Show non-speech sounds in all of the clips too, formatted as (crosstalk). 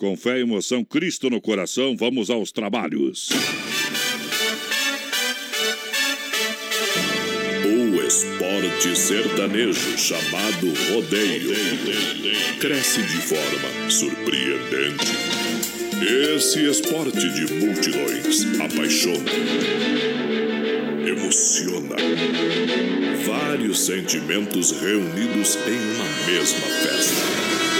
Com fé e emoção, Cristo no coração, vamos aos trabalhos. O esporte sertanejo chamado rodeio cresce de forma surpreendente. Esse esporte de multidões apaixona, emociona. Vários sentimentos reunidos em uma mesma festa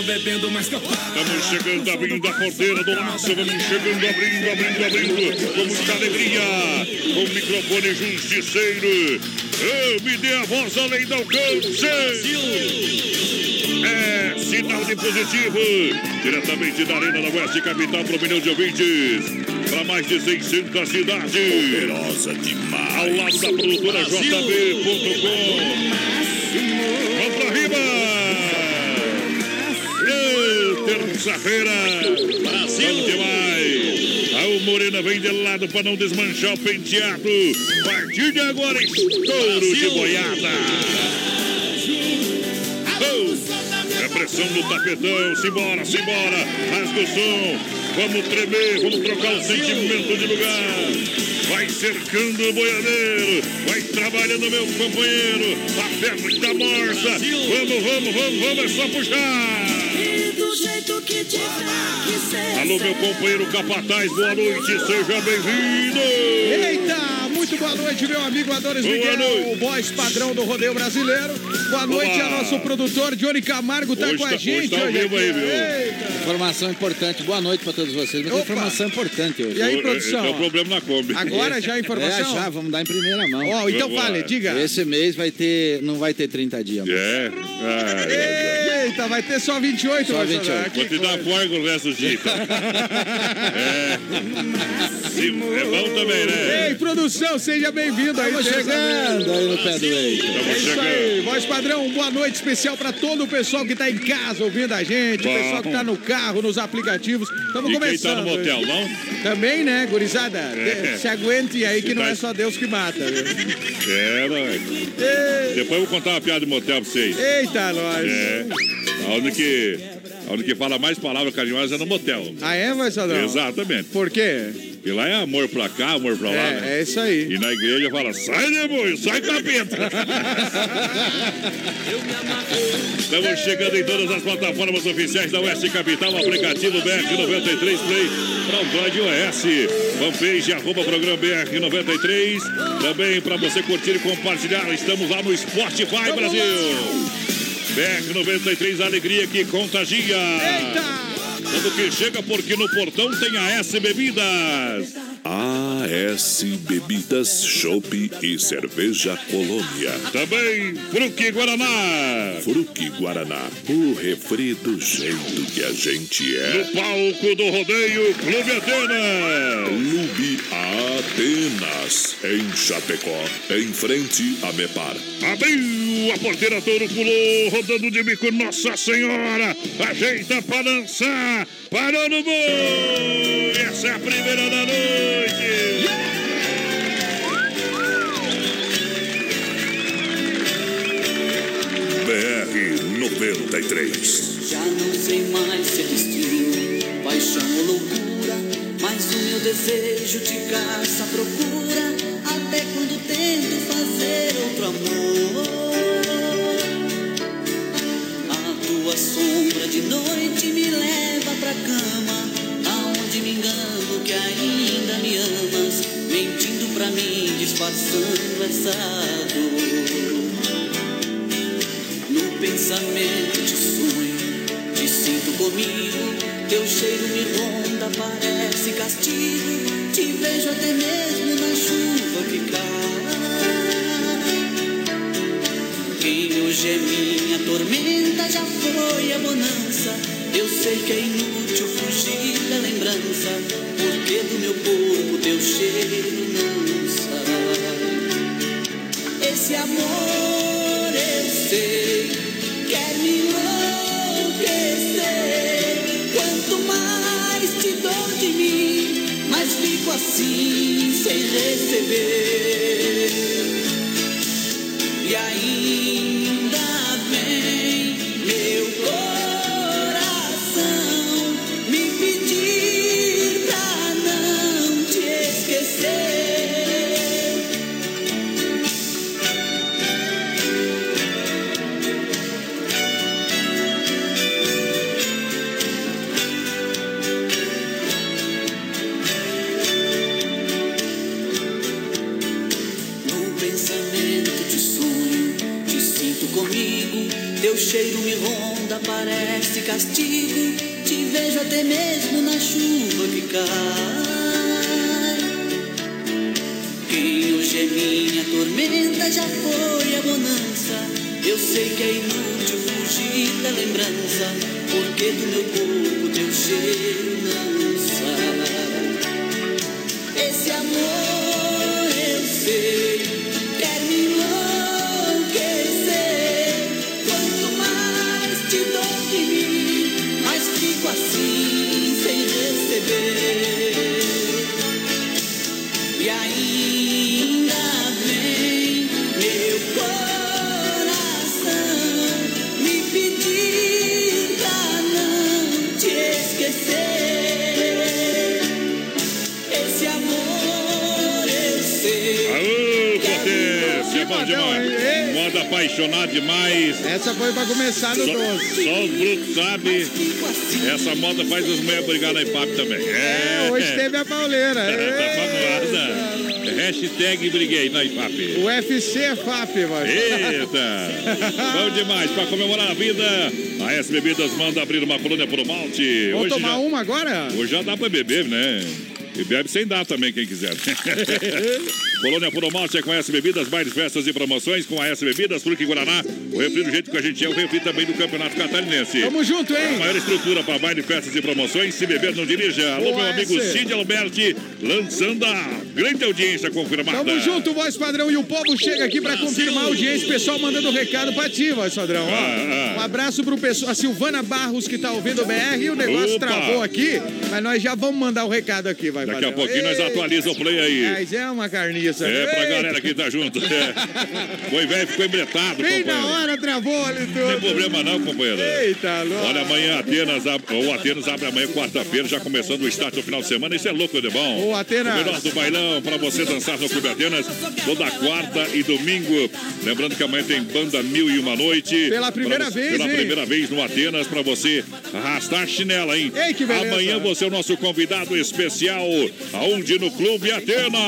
Tô bebendo, mas tô. Estamos chegando, abrindo a porteira do laço. Vamos chegando, abrindo, abrindo, abrindo. Com muita alegria. Com o microfone justiceiro. Oh, me dê a voz além do alcance. É sinal de positivo. Diretamente da Arena da Oeste Capital para o milhão de ouvintes. Para mais de 600 cidades. Poderosa demais. Ao lado da produtora JB.com. terça-feira. Brasil! Vamos demais! A o Morena vem de lado para não desmanchar o penteado. A partir de agora, estouro Brasil. de boiada. É pressão no tapetão. Simbora, simbora. Rasga o som. Vamos tremer, vamos trocar o sentimento de lugar. Vai cercando o boiadeiro. Vai trabalhando, meu companheiro. A perna está morta. Vamos, vamos, vamos, vamos. É só puxar jeito que tiver que ser. Alô, meu companheiro Capataz, boa noite, seja bem-vindo. Eita, muito boa noite, meu amigo Adonis boa Miguel, noite. o voz padrão do rodeio brasileiro. Boa noite Olá. a nosso produtor, Johnny Camargo, tá hoje com a tá, gente. Hoje, tá hoje aí, meu. Eita. Informação importante, boa noite para todos vocês. Mas informação importante hoje. E aí, produção? Tem um problema na Kombi. Agora (laughs) já a informação? É, já, vamos dar em primeira mão. Ó, oh, então fale, diga. Esse mês vai ter, não vai ter 30 dias. É. Ah, Eita, vai ter só 28, Só 28. Vou te dar folga o resto do dia. Então. é. Sim, é bom também, né? Ei, produção, seja bem-vindo aí. Estamos chegando aí no pé do Ei. É isso aí. Voz padrão, boa noite especial para todo o pessoal que tá em casa ouvindo a gente, bom. o pessoal que tá no carro, nos aplicativos. Estamos começando. quem tá no motel, não? Também, né, gurizada? É. Se aguente aí que não tá... é só Deus que mata. Viu? É, nós. Depois eu vou contar uma piada de motel pra vocês. Eita, nós. É. Onde que Onde que fala mais palavras carinhosas é no motel. Ah, é, Marcelão? Exatamente. Por quê? E lá é amor pra cá, amor pra lá. É, né? é isso aí. E na igreja fala: sai, demônio, sai, capeta. (laughs) Estamos chegando em todas as plataformas oficiais da Oeste Capital, aplicativo BR93 Play para Android OS. Fanpage, arroba programa BR93. Também para você curtir e compartilhar. Estamos lá no Spotify Brasil. BR-93, alegria que contagia. Eita! Tudo que chega porque no portão tem a S Bebidas. AS Bebidas, Chopp e Cerveja Colônia. Também Fruque Guaraná. Fruque Guaraná, o refri do jeito que a gente é. No palco do rodeio, Clube Atenas. Clube Atenas, em Chapecó, em frente a Mepar. Abriu a porteira, touro pulou, rodando de bico, Nossa Senhora. Ajeita pra dançar, parou no gol. Essa é a primeira da noite. BR 93. Já não sei mais se é destino, paixão ou loucura, mas o meu desejo te caça, procura, até quando tento fazer outro amor. Noite me leva pra cama, aonde me engano que ainda me amas, mentindo pra mim disfarçando essa dor. No pensamento te sonho, te sinto comigo. Teu cheiro me ronda, parece castigo. Te vejo até mesmo na chuva que cai. Quem hoje é minha tormenta já foi a bonança. Eu sei que é inútil fugir da lembrança, porque do meu corpo teu cheiro não sai. Esse amor eu sei quer me enlouquecer. Quanto mais te dou de mim, mais fico assim sem receber. Porque do meu corpo teu cheiro potência, bom demais. Moda apaixonado demais. Essa foi pra começar no Só, 12. só os brutos sabem. Essa moda faz os mulheres brigar na IPAP também. É, É, hoje teve a pauleira. (laughs) Tá famosa. Hashtag briguei na IPAP. O UFC é FAP, mano. Eita! (laughs) Bom demais, pra comemorar a vida, a S Bebidas manda abrir uma colônia pro malte. Vamos tomar já, uma agora? hoje já dá pra beber, né? E bebe sem dar também, quem quiser. (laughs) Colônia Puro Malte é com a S Bebidas, bailes, festas e promoções com a S Bebidas, Fruque Guaraná. O refri do jeito que a gente é, o refri também do Campeonato Catarinense. Tamo junto, A hein? maior estrutura para baile, festas e promoções. Se beber, não dirija. Alô, Boa meu amigo. Cid Alberti, lançando a grande audiência confirmada. Tamo junto, voz padrão. E o povo chega aqui pra confirmar a audiência. Pessoal mandando recado pra ti, voz padrão. Ó, Ah, ah. Um abraço pro pessoal. A Silvana Barros que tá ouvindo o BR. E o negócio Opa. travou aqui. Mas nós já vamos mandar o recado aqui, vai, Daqui a pouquinho nós Ei, atualizamos o play aí. Mas é uma carniça. É, pra Ei, galera que tá junto. É. Foi velho, ficou embretado, Bem na companheiro. hora travou ali Não tem tudo. problema não, companheiro. Eita, louco. Olha, amanhã Atenas, ab- o Atenas abre amanhã, quarta-feira, já começando o estágio no final de semana. Isso é louco de bom. Ô, Atenas. O melhor do bailão para você dançar no Clube Atenas, toda quarta e domingo. Lembrando que amanhã tem banda Mil e Uma Noite. Pela primeira Pra vez, Pela hein? primeira vez no Atenas, para você arrastar a chinela, hein? Ei, que beleza. Amanhã você é o nosso convidado especial, aonde no Clube Atenas.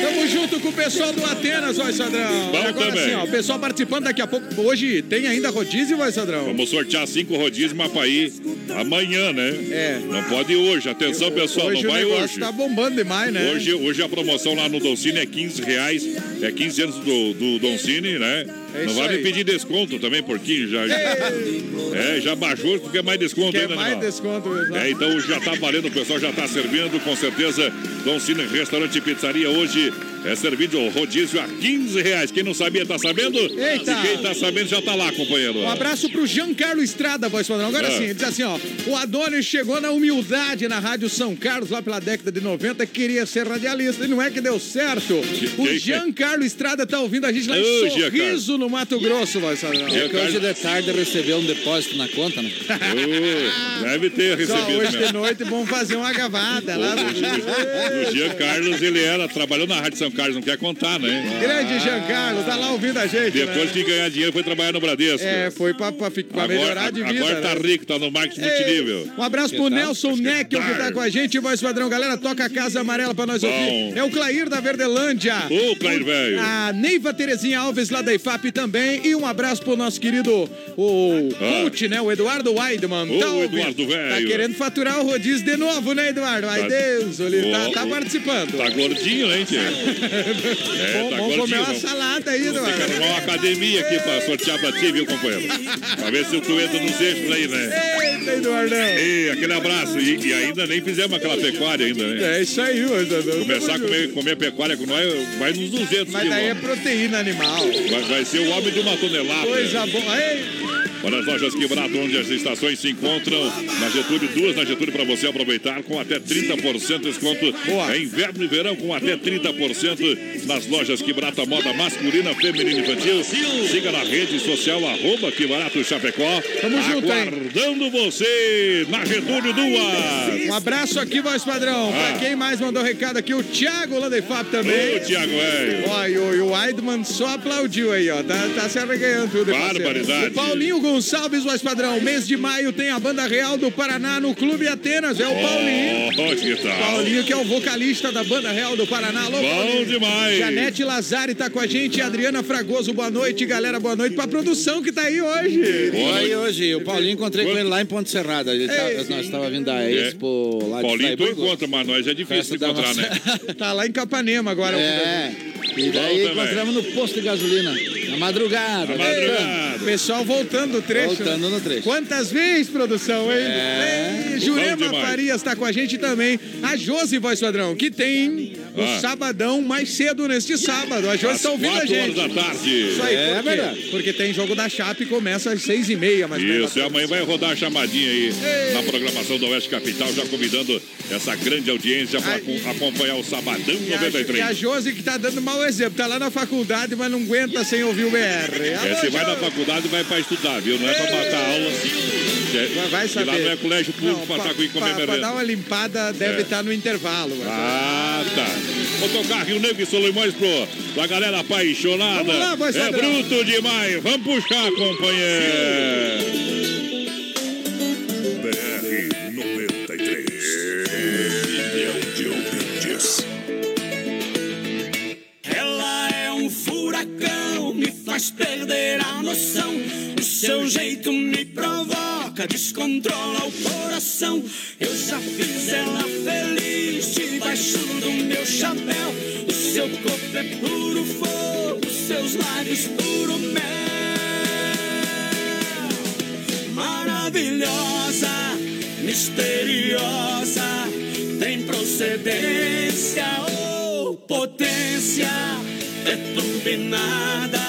Tamo junto com o pessoal do Atenas, vai, Sadrão. Bom agora também. sim, ó, o pessoal participando daqui a pouco. Hoje tem ainda rodízio, vai, Sadrão? Vamos sortear cinco rodízios Mapaí amanhã, né? É. Não pode hoje. Atenção, pessoal, hoje não o vai negócio hoje. tá bombando demais, né? Hoje, hoje a promoção lá no Doncini é 15 reais. É 15 anos do, do Doncini, né? É não vai me pedir desconto também, porquinho. Já, é, já baixou, tu quer mais desconto Quer ainda, mais animal? desconto, mesmo. É, então já tá valendo, o pessoal já tá servindo, com certeza. Doncini Restaurante e Pizzaria hoje é servido o rodízio a 15 reais. Quem não sabia, tá sabendo? Eita! E quem tá sabendo já tá lá, companheiro. Um abraço pro Giancarlo Estrada, voz padrão. Agora É. sim, ele diz assim, ó. O Adonis chegou na humildade na Rádio São Carlos, lá pela década de 90, queria ser radialista. E não é que deu certo. O quem- Giancarlo Estrada tá ouvindo a gente lá Ô, em Giancarlo. Sorriso, no Mato Grosso, voz padrão. É que hoje de tarde recebeu um depósito na conta, né? Ô, deve ter Só recebido hoje mesmo. de noite vamos fazer uma gavada lá. O Jean Carlos, ele era, trabalhou na Rádio São Jean Carlos não quer contar, né? Grande Jean Carlos, tá lá ouvindo a gente. Depois né? de ganhar dinheiro, foi trabalhar no Bradesco. É, foi pra, pra, pra melhorar de vida. agora tá né? rico, tá no marketing Ei, multinível. Um abraço pro Nelson Neckel que tá com a gente, voz padrão. Galera, toca a casa amarela pra nós Bom. ouvir. É o Clair da Verdelândia. Ô, Clair, velho. A Neiva Terezinha Alves lá da IFAP também. E um abraço pro nosso querido o Ah. coach, né? O Eduardo Weidman. Ô, ouvindo. Eduardo, velho. Tá querendo faturar o rodízio de novo, né, Eduardo? Ai, Tá- Deus, ele tá, tá participando. Tá gordinho, né, tio? É, Bom, tá vamos comer uma salada aí, Tem que Eduardo. arrumar uma academia aqui pra sortear pra ti, viu, companheiro? Pra ver se tu entra nos eixos aí, né? Eita, Eduardão. Ei, aquele abraço. E, e ainda nem fizemos aquela pecuária ainda, né? É isso aí, Eduardo. Começar a comer, comer pecuária com nós, vai nos 200 Mas daí é proteína animal. Vai, vai ser o homem de uma tonelada. Coisa boa. Ei, Olha as lojas Quebrato, onde as estações se encontram. Na Getúlio, duas na Getúlio para você aproveitar com até 30% de desconto. Boa. É inverno e verão com até 30% nas lojas Quebrato, a moda masculina, feminina e infantil. Siga na rede social, arroba Quebrato Chapecó. Tamo junto? Aguardando você na Getúlio duas. Um abraço aqui, voz padrão. Ah. Pra quem mais mandou recado aqui, o Thiago lá também. Ô, Tiago, velho. Ó, e o, e o Weidman só aplaudiu aí, ó. Tá, tá se arreganhando tudo? Barbaridade. O Paulinho Gonçalves, voz padrão. Mês de maio tem a Banda Real do Paraná no Clube Atenas. É o Paulinho. Que tal? Paulinho, que é o vocalista da Banda Real do Paraná. Alô, Bom Paulinho. demais. Janete Lazari tá com a gente. Adriana Fragoso, boa noite, galera. Boa noite pra produção que tá aí hoje. Boa Aí noite. hoje, o Paulinho encontrei com ele lá em Ponte Serrada. Ele tá- nós estávamos vindo da Expo lá de Paulinho, tu encontra, mas nós é difícil de encontrar, nossa- né? Tá lá em Capanema agora. É. E daí também. encontramos no posto de gasolina, na madrugada. Na né? madrugada. Pessoal voltando do trecho. Voltando no trecho. Quantas vezes, produção, hein? É. Ei, Jurema Bom demais. Farias tá com a gente também. A Josi, voz padrão, que tem o Ah. sabadão mais cedo neste sábado. A Josi Às tá ouvindo a 4 horas gente. da tarde. Isso aí, É por quê? verdade. Porque tem jogo da Chape e começa às seis e meia, mais menos. Isso, e amanhã vai rodar a chamadinha aí na programação do Oeste Capital, já convidando essa grande audiência para acompanhar o Sabadão E a, e a 93. Josi que tá dando mau exemplo. Tá lá na faculdade, mas não aguenta sem ouvir o BR. É, você vai na faculdade vai para estudar, viu? Não é para matar aula. É, Vai- Vai e saber. lá não é colégio público para estar com pra, pra comemorando. dar uma limpada, deve É. estar no intervalo. mas- Ah, tá. Vou tocar Rio Negro e Solimões pro, pra galera apaixonada. Vamos lá, voz é bruto demais. Vamos puxar, companheiro. Faz perder a noção. O seu jeito me provoca, descontrola o coração. Eu já fiz ela feliz debaixo do meu chapéu. O seu corpo é puro fogo, seus lábios puro mel. Maravilhosa, misteriosa, tem procedência ou potência. É tudo e nada,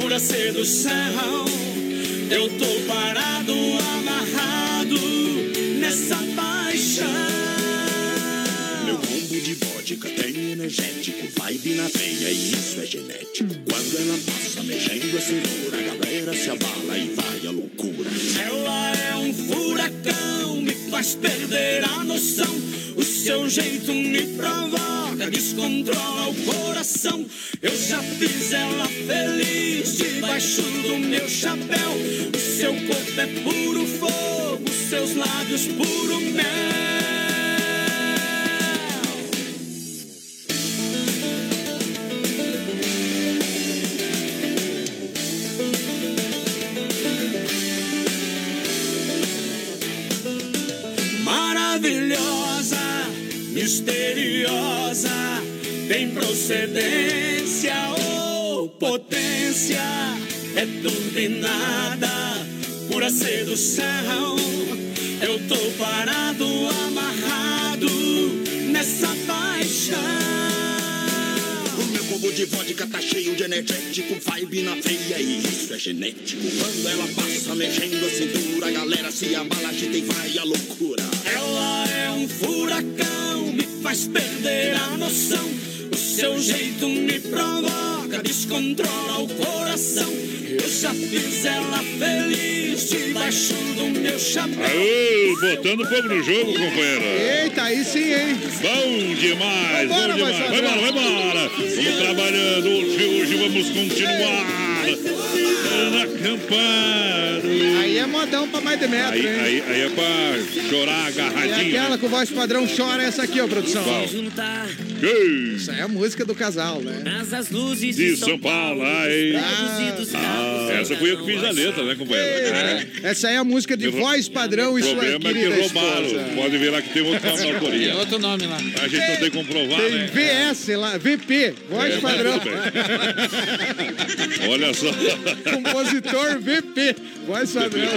pura sedução. Eu tô parado, amarrado nessa paixão. Meu combo de vodka tem energético, vibe na veia e isso é genético. Quando ela passa mexendo a cintura, a galera se abala e vai à loucura. Ela é um furacão, me faz perder a noção. O seu jeito me provoca, descontrola o coração. Eu já fiz ela feliz debaixo do meu chapéu. O seu corpo é puro fogo, seus lábios puro mel. Misteriosa, tem procedência ou potência, é tudo e nada, pura sedução. Eu tô parado, amarrado nessa paixão. O meu combo de vodka tá cheio de energético, vibe na veia e isso é genético. Quando ela passa mexendo a cintura, a galera se abala, agita e vai à loucura. Ela é um furacão, faz perder a noção. O seu jeito me provoca, descontrola o coração. Eu já fiz ela feliz debaixo do meu chapéu. Aô, botando fogo no jogo, companheiro. Eita, aí sim, hein? Bom demais, Vambora, bom demais. vai, embora, vai embora. Vamos trabalhando. Hoje, hoje vamos continuar. Na campana. Aí é modão pra mais de metro, Aí, hein? aí, aí é pra chorar É agarradinho. aquela né? com voz padrão chora essa aqui, ó, produção. Ei, Isso aí é a música do casal, né? nas as luzes De São Paulo. Reduzidos Ah, essa fui eu que fiz a letra, né, companheiro? É. Essa aí é a música de voz padrão O e sua problema é que querida roubaram. esposa. Pode virar que tem outro nome na Tem autoria. outro nome lá. A gente não tem como provar, Tem né? VS lá, VP, voz É, padrão. (laughs) Olha só. Compositor VP, voz padrão.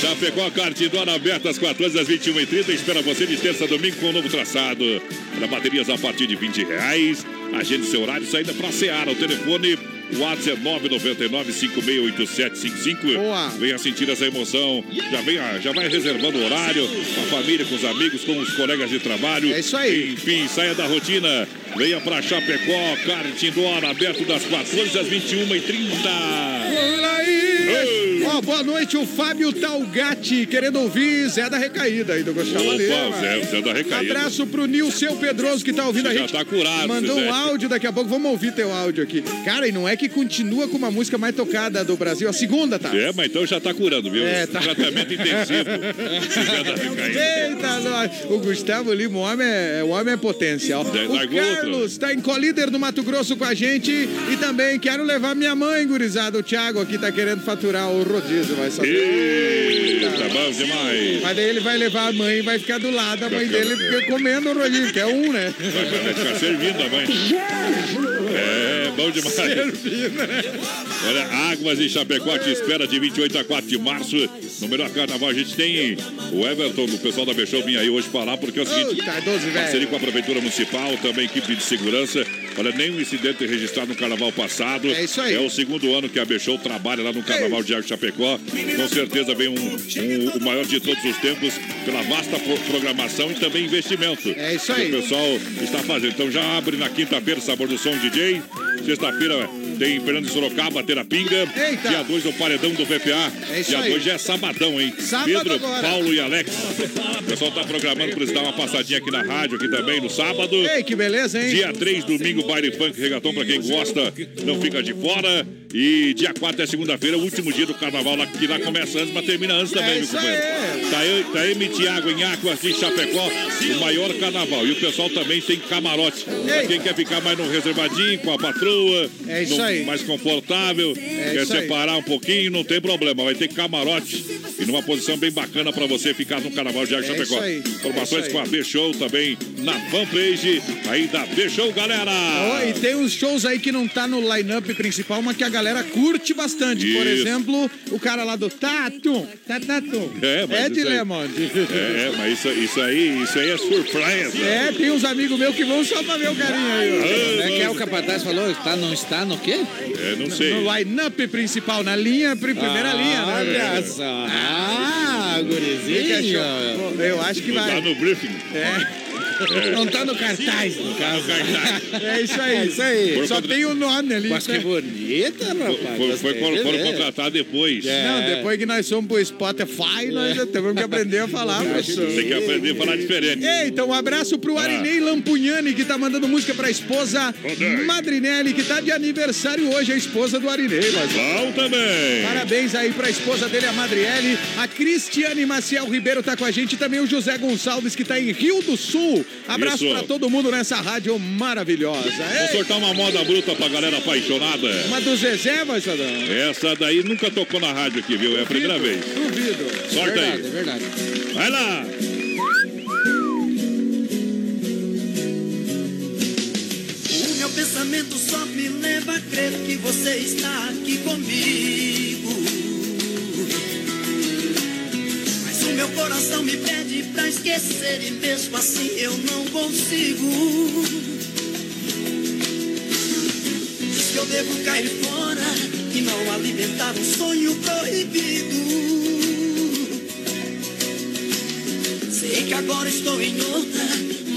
Chapecó, cartidora aberta às 14 às 21h30. Espera você de terça a domingo com um novo traçado. Para baterias a partir de 20 reais. Agende seu horário, saída para Seara. O telefone WhatsApp é 999-568755. Boa. Venha sentir essa emoção. Já, venha, já vai reservando o horário com a família, com os amigos, com os colegas de trabalho. É isso aí. Enfim, saia da rotina. Venha para Chapecó, cartidora aberto das 14 às 21h30. Olha aí! Ó, boa noite, o Fábio Talgatti, querendo ouvir Zé da Recaída aí do Gustavo Lima. Opa, Zé, Zé da Recaída. Abraço pro Nilceu Pedroso que tá ouvindo Você a já gente. tá curado, Mandou um áudio daqui a pouco, vamos ouvir teu áudio aqui. Cara, e não é que continua com uma música mais tocada do Brasil, a segunda, tá? É, mas então já tá curando, viu? É, tá. Tratamento intensivo. Já. Eita, nós. o Gustavo Lima, o homem é, o homem é potencial. O Carlos tá em Colíder do Mato Grosso com a gente e também quero levar minha mãe, gurizada. O Thiago aqui tá querendo faturar o rodízio, vai saber. Eita, bom demais. Mas daí ele vai levar a mãe e vai ficar do lado da mãe dele porque comendo o rodízio, que é um, né? Vai, vai ficar servindo a mãe. É, bom demais. Olha, Águas e Chapecó te espera de 28 a 4 de março. No melhor carnaval, a gente tem o Everton, do pessoal da Bechão, vinha aí hoje falar, porque é o seguinte. Ô, 12, velho. Parceria com a Prefeitura Municipal, também equipe de segurança. Olha, nenhum incidente registrado no carnaval passado. É isso aí. É o segundo ano que a Bechou trabalha lá no Carnaval de Água Chapecó. Com certeza vem um, um- o maior de todos os tempos, pela vasta pro- programação e também investimento. É isso que aí. O pessoal está fazendo. Então já abre na quinta-feira, Sabor do Som DJ. Sexta-feira tem Fernando Sorocaba, Terapinga. Eita. Dia 2 o Paredão do VPA. É Dia aí. 2 já é sabadão, hein? Sábado Pedro, agora. Paulo e Alex. O pessoal tá programando para eles dar uma passadinha aqui na rádio, aqui também no sábado. Ei, que beleza, hein? Dia 3, domingo, baile funk regatão pra quem gosta, não fica de fora. E dia 4 é segunda-feira, o último dia do carnaval, lá, que lá começa antes, mas termina antes também, É meu companheiro. aí. Tá aí, tá aí Tiago em Águas de Chapecó, o maior carnaval. E o pessoal também tem camarote. Pra quem quer ficar mais no reservadinho, com a patroa, É isso no- aí. mais confortável, quer isso aí. separar um pouquinho, não tem problema. Vai ter camarote e numa posição bem bacana pra você ficar no carnaval de de É isso Chapecó. aí. Informações É com a B-Show também na fanpage aí da B-Show, galera. Ó, e tem uns shows aí que não tá no line-up principal, mas que a galera curte bastante. Por Isso. exemplo, o cara lá do Tatu. Tatu. É, mas Ed isso aí- Lemond. É, mas isso, isso aí, isso aí é surpresa. É, tem uns amigos meus que vão só pra ver o carinha aí. Como é que é o capataz falou? Está, não está no quê? É, não sei. No line-up principal, na linha, pri- primeira linha, né? Olha só. Ah, gurizinho. Eu acho que Tá vai. no briefing. Não tá no cartaz, no caso. É isso aí. É isso aí. Só tem o nome ali. Mas que né? bonita, rapaz. Foi, foi, Gostei foram, foram contratar depois. É. Não, depois que nós fomos pro Spotify, nós já temos que aprender a falar, professor. Tem que aprender a falar diferente. Ei, então um abraço pro Arinei Lampugnani, que tá mandando música pra esposa. Madrinelli, que tá de aniversário hoje, a esposa do Arinei. Mas... Bom também. Parabéns aí pra esposa dele, a Madriele. A Cristiane Maciel Ribeiro tá com a gente. Também o José Gonçalves, que tá em Rio do Sul. Abraço pra todo mundo nessa rádio maravilhosa. Vou Ei, sortar uma moda bruta pra galera apaixonada. uma do Zezé, vai, Sadão? Essa daí nunca tocou na rádio aqui, viu? É a primeira vez. Duvido. Sorta Verdade, aí. é verdade. Vai lá. O meu pensamento só me leva a crer que você está aqui comigo. Meu coração me pede pra esquecer e mesmo assim eu não consigo. Diz que eu devo cair fora e não alimentar um sonho proibido. Sei que agora estou em outra,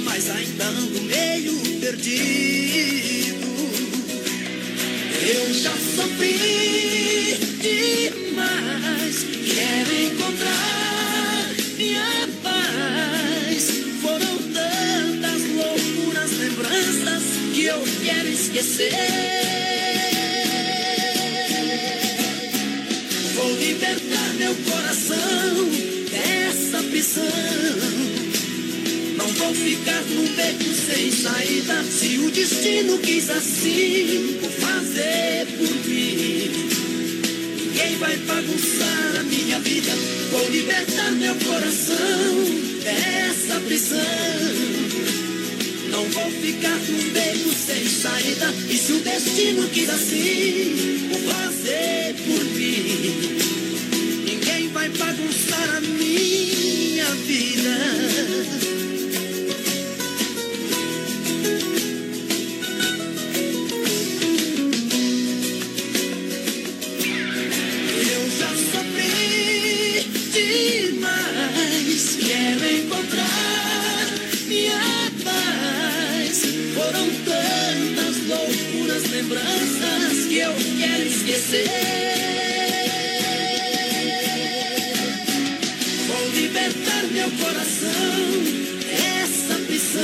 mas ainda ando meio perdido. sofri demais. Quero encontrar minha paz. Foram tantas loucuras, lembranças que eu quero esquecer. Vou libertar meu coração dessa prisão. Não vou ficar num beco sem saída. Se o destino quis assim, vou fazer por. Ninguém vai bagunçar a minha vida. Vou libertar meu coração dessa prisão. Não vou ficar num beco sem saída. E se o destino quis assim, vou fazer por mim. Ninguém vai bagunçar a minha vida. Vou libertar meu coração dessa prisão.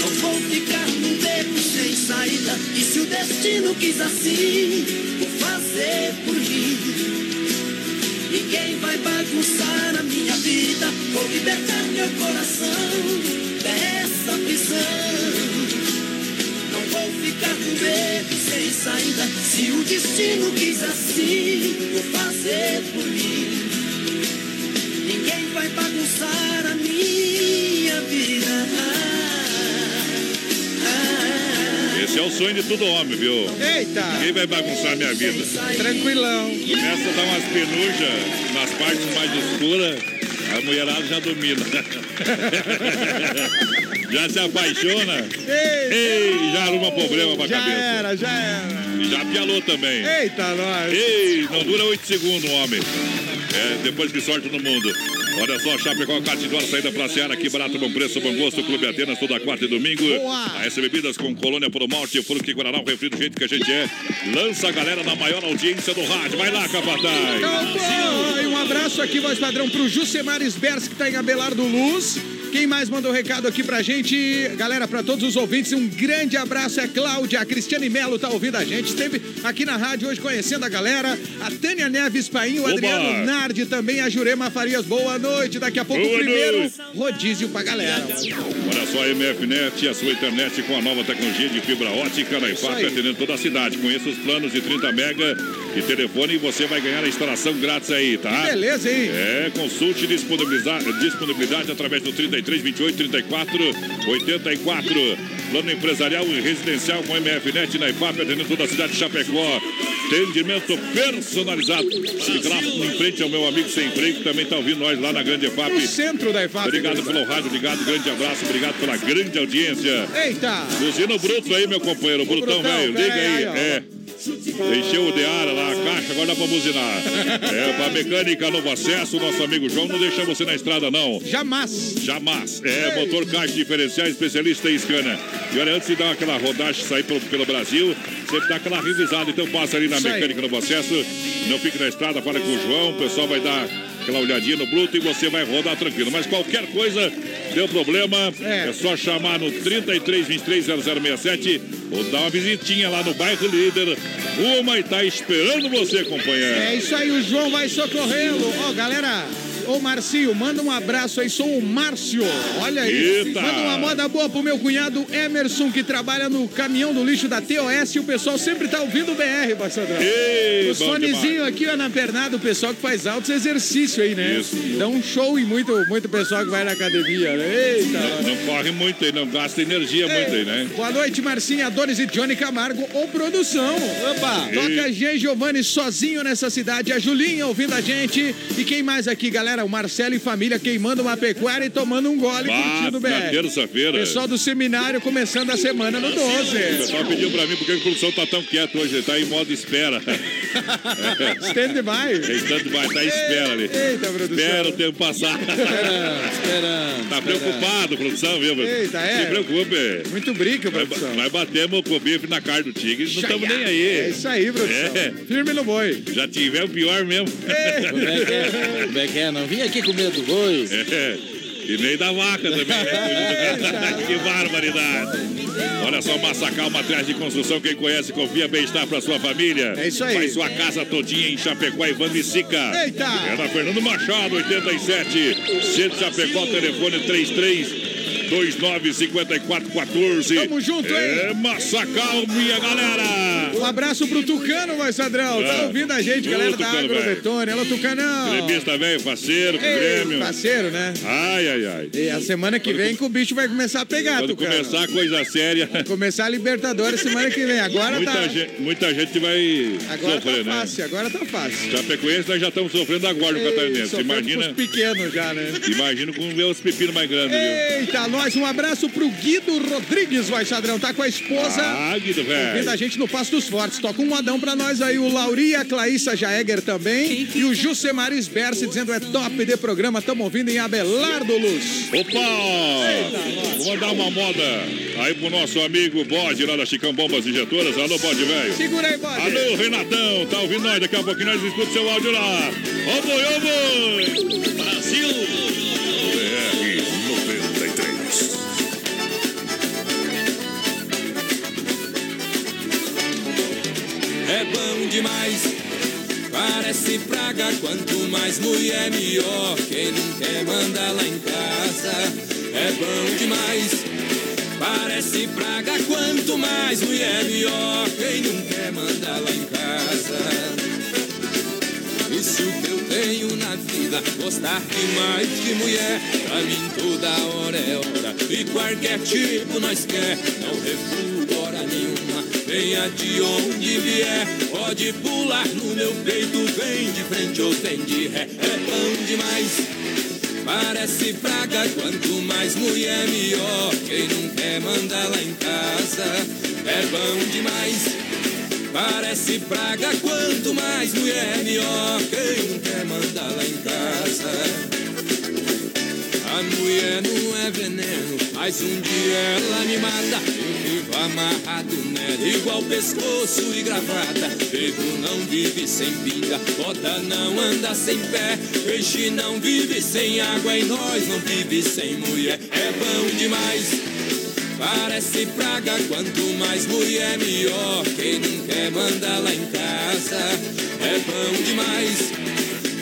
Não vou ficar num beco sem saída. E se o destino quis assim, vou fazer por mim. Ninguém vai bagunçar a minha vida. Vou libertar meu coração dessa prisão. Não vou ficar com medo saída. Se o destino quis assim, vou fazer por mim. Ninguém vai bagunçar a minha vida. Esse é o sonho de todo homem, viu? Eita! Ninguém vai bagunçar minha vida. Tranquilão. Começa a dar umas penujas nas partes mais escuras, a mulherada já domina. (laughs) já se apaixona. Ei, já arruma problema pra Já cabeça. era, já era. E já pialou também. Eita, nós. Ei, não dura oito segundos, homem. É, depois que sorte no mundo. Olha só, Chapecó, Catidora, saída pra Seara, aqui barato, bom preço, bom gosto, Clube Atenas, toda quarta e domingo. Boa. A S Bebidas com Colônia Puro Malte, Fruque Guaraná, o refri do jeito que a gente é. Lança a galera na maior audiência do rádio. Vai lá, Capataz. Cowboy! Um abraço aqui, voz padrão, pro Jusemar Sbers, que tá em Abelardo Luz. Quem mais mandou recado aqui pra gente? Galera, pra todos os ouvintes, um grande abraço. É Cláudia, a Cristiane Melo tá ouvindo a gente. Esteve aqui na rádio hoje conhecendo a galera. A Tânia Neves Paim, o Oba! Adriano Nardi também, a Jurema Farias. Boa noite. Daqui a pouco, Boa primeiro noite. rodízio pra galera. Olha só, a MFNet, a sua internet com a nova tecnologia de fibra ótica na IFAP, atendendo toda a cidade. Conheça os planos de 30 mega e telefone e você vai ganhar a instalação grátis aí, tá? Beleza, hein? É, consulte disponibilidade, através do 33 28 34 84. Plano empresarial e residencial com MFNet na IFAP, atendendo toda a cidade de Chapecó. Atendimento personalizado. Fica lá em frente ao meu amigo sem freio, que também está ouvindo nós lá na Grande IFAP. No centro da IFAP. Obrigado pelo rádio, obrigado, grande abraço, obrigado pela grande audiência. Eita! Buzina o Bruto aí, meu companheiro, o Brutão, velho, liga aí. aí. É. Encheu o de ar lá, a caixa, agora dá pra buzinar. É, pra mecânica Novo Acesso, nosso amigo João, não deixa você na estrada, não. Jamais. Jamais. É, motor caixa diferencial, especialista em Scania. E olha, antes de dar aquela rodagem, sair pelo, pelo Brasil, sempre dá aquela revisada. Então passa ali na Isso aí. mecânica Novo Acesso. Não fique na estrada, fala com o João, o pessoal vai dar aquela olhadinha no bruto e você vai rodar tranquilo. Mas qualquer coisa, deu problema, É. é, só chamar no 33 23 0067 ou dar uma visitinha lá no bairro Líder. Uma e tá esperando você, companheiro. É isso aí, o João vai socorrê-lo. Ó, galera. Ô, Marcio, manda um abraço aí, sou o Márcio. Olha aí. Eita. Manda uma moda boa pro meu cunhado Emerson, que trabalha no caminhão do lixo da TOS. E o pessoal sempre tá ouvindo o BR. Ei, bom fonezinhos demais. aqui ó, na pernada, o pessoal que faz altos exercícios aí, né? Isso. Dá um show e muito, muito pessoal que vai na academia, né? Eita. Não corre muito aí, não gasta energia muito aí, né? Boa noite, Marcinha, Adonis e Johnny Camargo, ou produção. Opa! Toca G. Giovanni sozinho nessa cidade, a Julinha ouvindo a gente. E quem mais aqui, galera? O Marcelo e família queimando uma pecuária e tomando um gole curtindo o BR. terça-feira. Pessoal do seminário começando a semana no O 12. pessoal pediu pra mim porque a produção tá tão quieta hoje, ele tá em modo espera. (laughs) Stand by. Instante vai, tá à espera ali. Eita, produção. Espera o tempo passar. Esperando, esperando. Tá preocupado, produção, viu? Eita, é. Se preocupe. Muito brinco, Nós, produção. nós batemos com o bife na carne do tigre, não estamos nem É aí. isso aí, produção. É. Firme no boi. Já tivemos pior mesmo. Como é que é? Como é que é? Não vim aqui com medo do boi. (laughs) É. E nem da vaca também. (laughs) que barbaridade. Olha só, Massacal Materiais de Construção. Quem conhece, confia, bem-estar para sua família. É isso aí. Faz sua casa todinha em Chapecó e Vandicica. Eita! É na Fernando Machado, 87. Centro Chapecó, telefone 33 295414. Tamo junto, hein? É Massacal, minha galera. Um abraço pro Tucano, vai, Sadrão. Tá É. ouvindo a gente, galera da Tucano, Agrobetone. Alô, Tucanão. Gremista velho, faceiro, com Ei, Grêmio. parceiro, né? Ai, ai, ai. E a semana que vem que o bicho vai começar a pegar, Quando Tucano. começar a coisa séria, Começar a Libertadores semana que vem. Agora muita, tá. gente, muita gente vai Agora sofrer, tá né? fácil, agora tá fácil. Chapecoense nós já estamos sofrendo agora o Ei, catarinense. Imagina, com os pequenos já, né? imagina com os pepinos mais grandes, viu? Nós, um abraço pro Guido Rodrigues, vai, Sadrão. Tá com a esposa. Ah, Guido, Ouvindo a velho. gente no Passo dos Fortes. Toca um modão pra nós aí. O Lauri, a Claíssa Jaeger também. E o Jussemaris Berce dizendo é top de programa. Tamo ouvindo em Abelardo Luz. Opa! Vou mandar uma moda aí pro nosso amigo Bode lá da Chicão Bombas Injetoras. Alô, Bode, velho. Segura aí, bode. Alô, Renatão, tá ouvindo nós? Daqui a pouquinho nós escutamos seu áudio lá. Ô, boi, ô, boi! Brasil! Bom demais, parece praga. Quanto mais mulher, melhor. Quem não quer mandar lá em casa. É bom demais, parece praga. Quanto mais mulher, melhor. Quem não quer mandar lá em casa. Isso que eu tenho na vida, gostar demais de mulher. Pra mim toda hora é hora, e qualquer tipo nós quer. Não nenhuma, venha de onde vier. Pode pular no meu peito, vem de frente ou vem de ré. É bom demais, parece praga. Quanto mais mulher, melhor. Quem não quer mandar lá em casa, é bom demais. Parece praga, quanto mais mulher, melhor. Quem não quer mandar lá em casa? A mulher não é veneno, mas um dia ela me mata. Amarrado nela, igual pescoço e gravata. Pego não vive sem pinga, bota não anda sem pé. Peixe não vive sem água e nós não vive sem mulher. É bom demais. Parece praga, quanto mais mulher, melhor. Quem não quer mandar lá em casa é bom demais.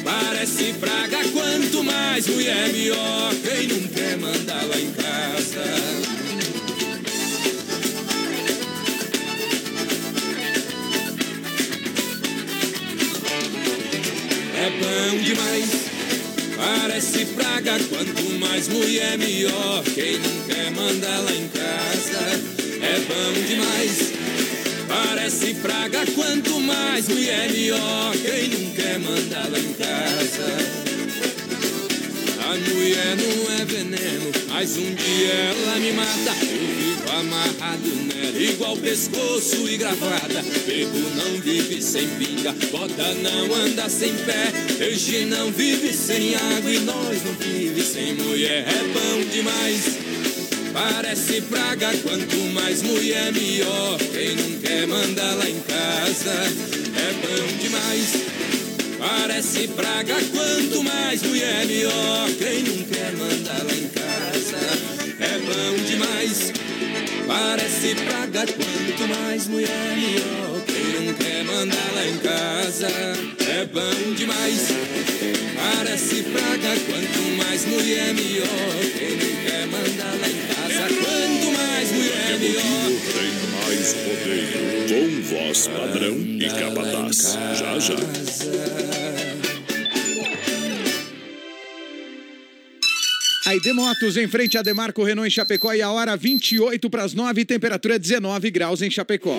Parece praga, quanto mais mulher, melhor. Quem não quer mandar lá em casa. É bom demais. Parece praga, quanto mais mulher, melhor. Quem não quer mandar lá em casa é bom demais. Parece praga, quanto mais mulher, melhor. Quem não quer mandar lá em casa. A mulher não é veneno, mas um dia ela me mata. Eu fico amarrado nela, igual pescoço e gravata. Pego não vive sem pinga, bota não anda sem pé. Peixe não vive sem água e nós não vive sem mulher. É bom demais. Parece praga, quanto mais mulher, melhor. Quem não quer mandar lá em casa é bom demais. Parece praga, quanto mais mulher, melhor. Quem não quer mandar lá em casa é bom demais. Parece praga, quanto mais mulher, melhor. Quem não quer mandar lá em casa é bom demais. Parece praga, quanto mais mulher, melhor. Quem não quer mandar lá em casa, mais mulher, melhor. Tem mais rodeio. Com voz padrão e capataz. Já, já. Aí Demotos em frente a Demarco Renault em Chapecó e a hora 28 para as 9, temperatura 19 graus em Chapecó.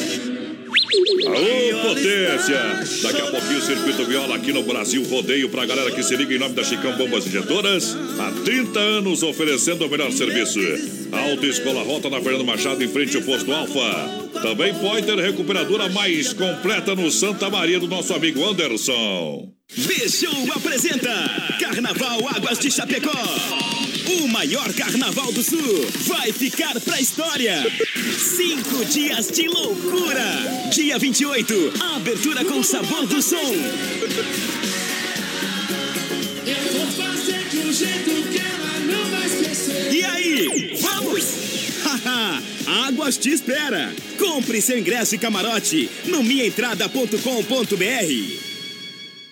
Aô, potência! Daqui a pouquinho Circuito Viola aqui no Brasil Rodeio pra galera que se liga em nome da Chicão Bombas Injetoras. Há 30 anos oferecendo o melhor serviço. Alta Escola Rota na Fernando Machado em frente ao posto Alfa. Também Pointer Recuperadora mais completa no Santa Maria do nosso amigo Anderson. B-Show apresenta Carnaval Águas de Chapecó. O maior carnaval do sul vai ficar pra história. Cinco dias de loucura. Dia 28, abertura com sabor do som. Eu vou fazer de um jeito que ela não vai esquecer. E aí, vamos? (laughs) Águas te espera. Compre seu ingresso e camarote no minhaentrada.com.br.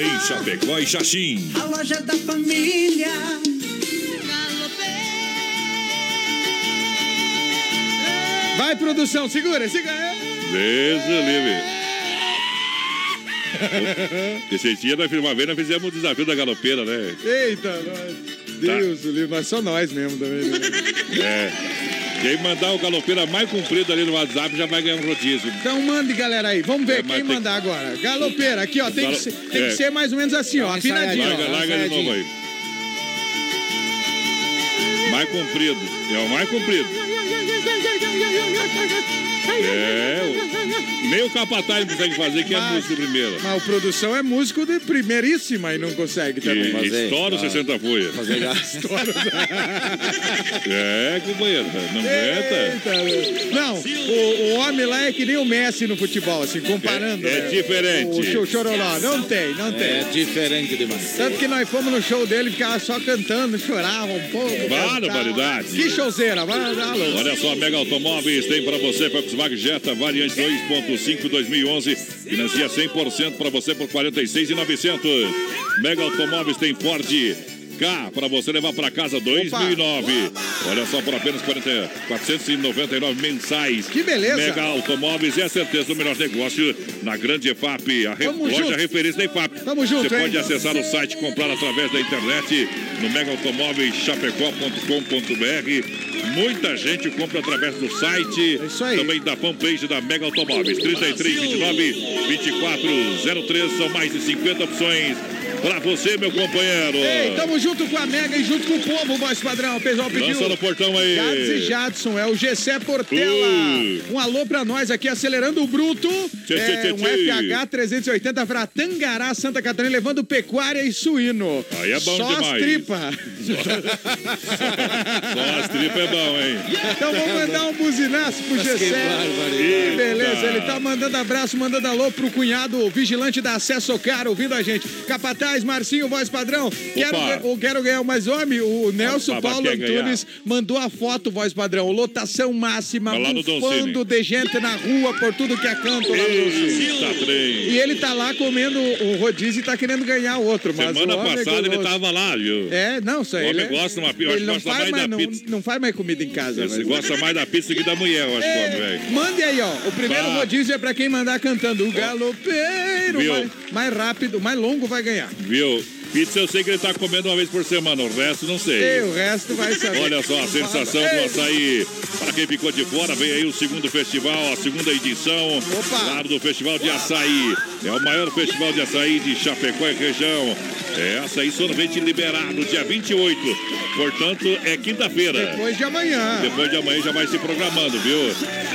Em Chapecó e Xaxim. A loja da família. Vai, produção, segura, segura. Deus o livre. Esse dia, vez, nós fizemos o desafio da galopeira, né? Eita, nós. Deus, o livro, mas só nós mesmo também. Né? É. Quem mandar o galopeira mais comprido ali no WhatsApp já vai ganhar um rodízio. Então mande, galera, aí. Vamos ver É, quem mandar agora. Galopeira, aqui, ó. Tem, Galo- que, ser, tem é. que ser mais ou menos assim, ó. Afinadinho. Larga, ó. larga de novo aí. Mais comprido. É o mais comprido. É, o- nem o capataz não consegue fazer, que é a música primeira. Mas o produção é músico de primeiríssima e não consegue também. E estoura os 60 folhas. (laughs) É, companheiro, não aguenta. Não, o, o homem lá é que nem o Messi no futebol, assim, comparando. É- é né? diferente. O show chororó. Não tem, não tem. É diferente demais. Tanto que nós fomos no show dele, ficava só cantando, chorava um pouco. Barbaridade. Que showzeira. Olha só, Mega Automóveis tem para você Volkswagen Jetta variante 2.5 2011. Financia 100% para você por 46,900. Mega Automóveis tem Ford K para você levar para casa 2009. Olha só por apenas 40, 499 mensais. Que beleza. Mega Automóveis é a certeza do melhor negócio na grande EFAP, a re- loja junto. referência da EFAP. Tamo junto, Você hein? pode acessar o site e comprar através da internet no megaautomóveischapecó.com.br. Muita gente compra através do site. É isso aí. Também da fanpage da Mega Automóveis. 33, 29, 24, 03. São mais de 50 opções pra você, meu companheiro. Ei, tamo junto com a Mega e junto com o povo, voz padrão. O pessoal pediu. Lança no portão aí. Gads e Jadson, é o Gessé Portela. Uh. Um alô pra nós aqui, acelerando o bruto. Tchê, é, tchê, tchê, um. FH 380 pra Tangará, Santa Catarina, levando pecuária e suíno. Aí é bom Só demais. as tripas. Só as tripas é bom, hein? Então vamos mandar um buzinaço pro Que Gessé. Beleza, ele tá mandando abraço, mandando alô pro cunhado o vigilante da Acesso Caro, ouvindo a gente. Capataz, Marcinho, voz padrão. Quero, quero ganhar mais homem. O Nelson Opa, Paulo ganhar. Antunes mandou a foto, voz padrão. Lotação máxima, bufando de gente na rua por tudo que é canto. Eita. E ele tá lá comendo o rodízio e tá querendo ganhar outro. Mas Semana é passada ele tava lá, viu? É, não, isso aí. O homem ele é- gosta de uma pi- eu acho Ele não gosta faz, mais mais, da não, pizza. não faz mais comida em casa. Você mas- gosta mais da pizza que da mulher, eu acho, que homem, velho. Mande aí, ó. O primeiro Bah. rodízio é pra quem mandar cantando. O galopeiro Viu? mais, mais rápido, mais longo vai ganhar. Viu? Pizza eu sei que ele tá comendo uma vez por semana, o resto não sei. E o resto vai saber. Olha só, a sensação do açaí. Para quem ficou de fora, vem aí o segundo festival, a segunda edição. Claro, do Festival de Açaí. É o maior festival de açaí de Chapecó e região. É açaí sorvete liberado, dia 28. Portanto, é quinta-feira. Depois de amanhã. Depois de amanhã já vai se programando, viu?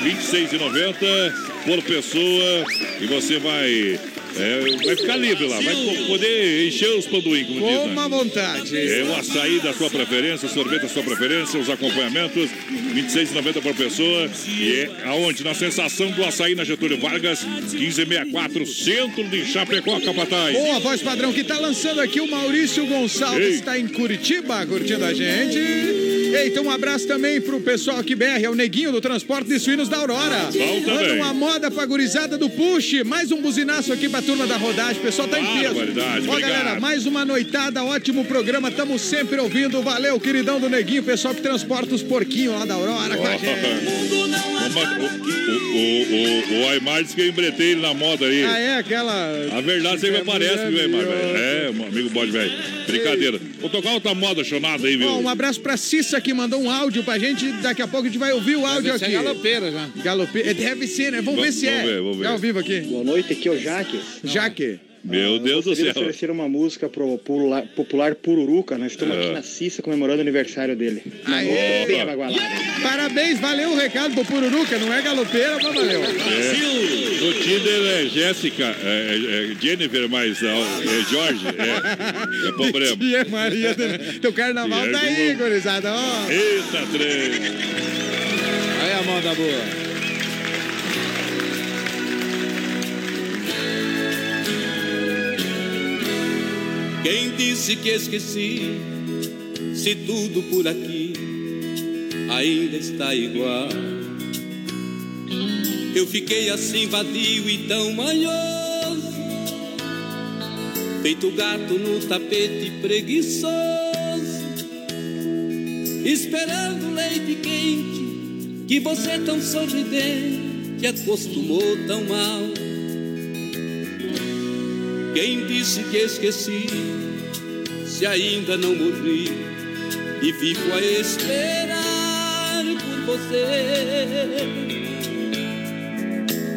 R$ 26,90 por pessoa. E você vai. É, vai ficar livre lá, vai po- poder encher os panduim, como diz. né? Coma vontade. É o açaí da sua preferência, o sorvete da sua preferência, os acompanhamentos, R$ 26,90 por pessoa. E é aonde? Na sensação do açaí na Getúlio Vargas, 1564, centro de Chapecó, Capataz. Boa, voz padrão, que tá lançando aqui o Maurício Gonçalves, está em Curitiba, curtindo a gente. Eita, um abraço também pro pessoal aqui BR, é o Neguinho do Transporte de Suínos da Aurora. Bom Manda uma moda pra gurizada do Push, mais um buzinaço aqui pra turma da rodagem, o pessoal tá em peso. Ó, obrigado. galera, mais uma noitada, ótimo programa, estamos sempre ouvindo, valeu, queridão do Neguinho, pessoal que transporta os porquinhos lá da Aurora com a gente. O, o, o, o, o Aymar disse que eu embretei ele na moda aí. Ah, é aquela... A verdade sempre É aparece, viu, Aymar? velho? É, meu amigo bode velho. Brincadeira. Vou tocar outra moda chonada aí, viu? Ó, um abraço pra Cissa que mandou um áudio pra gente. Daqui a pouco a gente vai ouvir o áudio Deve ser aqui. galopeira já. Galopeira. Deve ser, né? Vamos ver Vamos- se é. vamos ver, vamos ver. É ao vivo aqui. Boa noite, aqui é o Jaque. Jaque. Meu Deus do céu. oferecer uma música pro popular, popular Pururuca. Nós estamos É. aqui na Cissa comemorando o aniversário dele. Aê! abagualada. Parabéns, valeu o recado pro Pururuca. Não é galopeira, mas valeu. É. No Tinder é Jéssica, é, é- é Jennifer, mas é, é Jorge. É, é problema. Tia Maria. do- Teu carnaval tá aí, gurizada. Ó. Eita, trem. Aí a mão da boa. Quem disse que esqueci? Se tudo por aqui ainda está igual. Eu fiquei assim vadio e tão manhoso, feito gato no tapete preguiçoso, esperando leite quente que você tão sorridente acostumou tão mal. Quem disse que esqueci? Se ainda não morri e fico a esperar por você.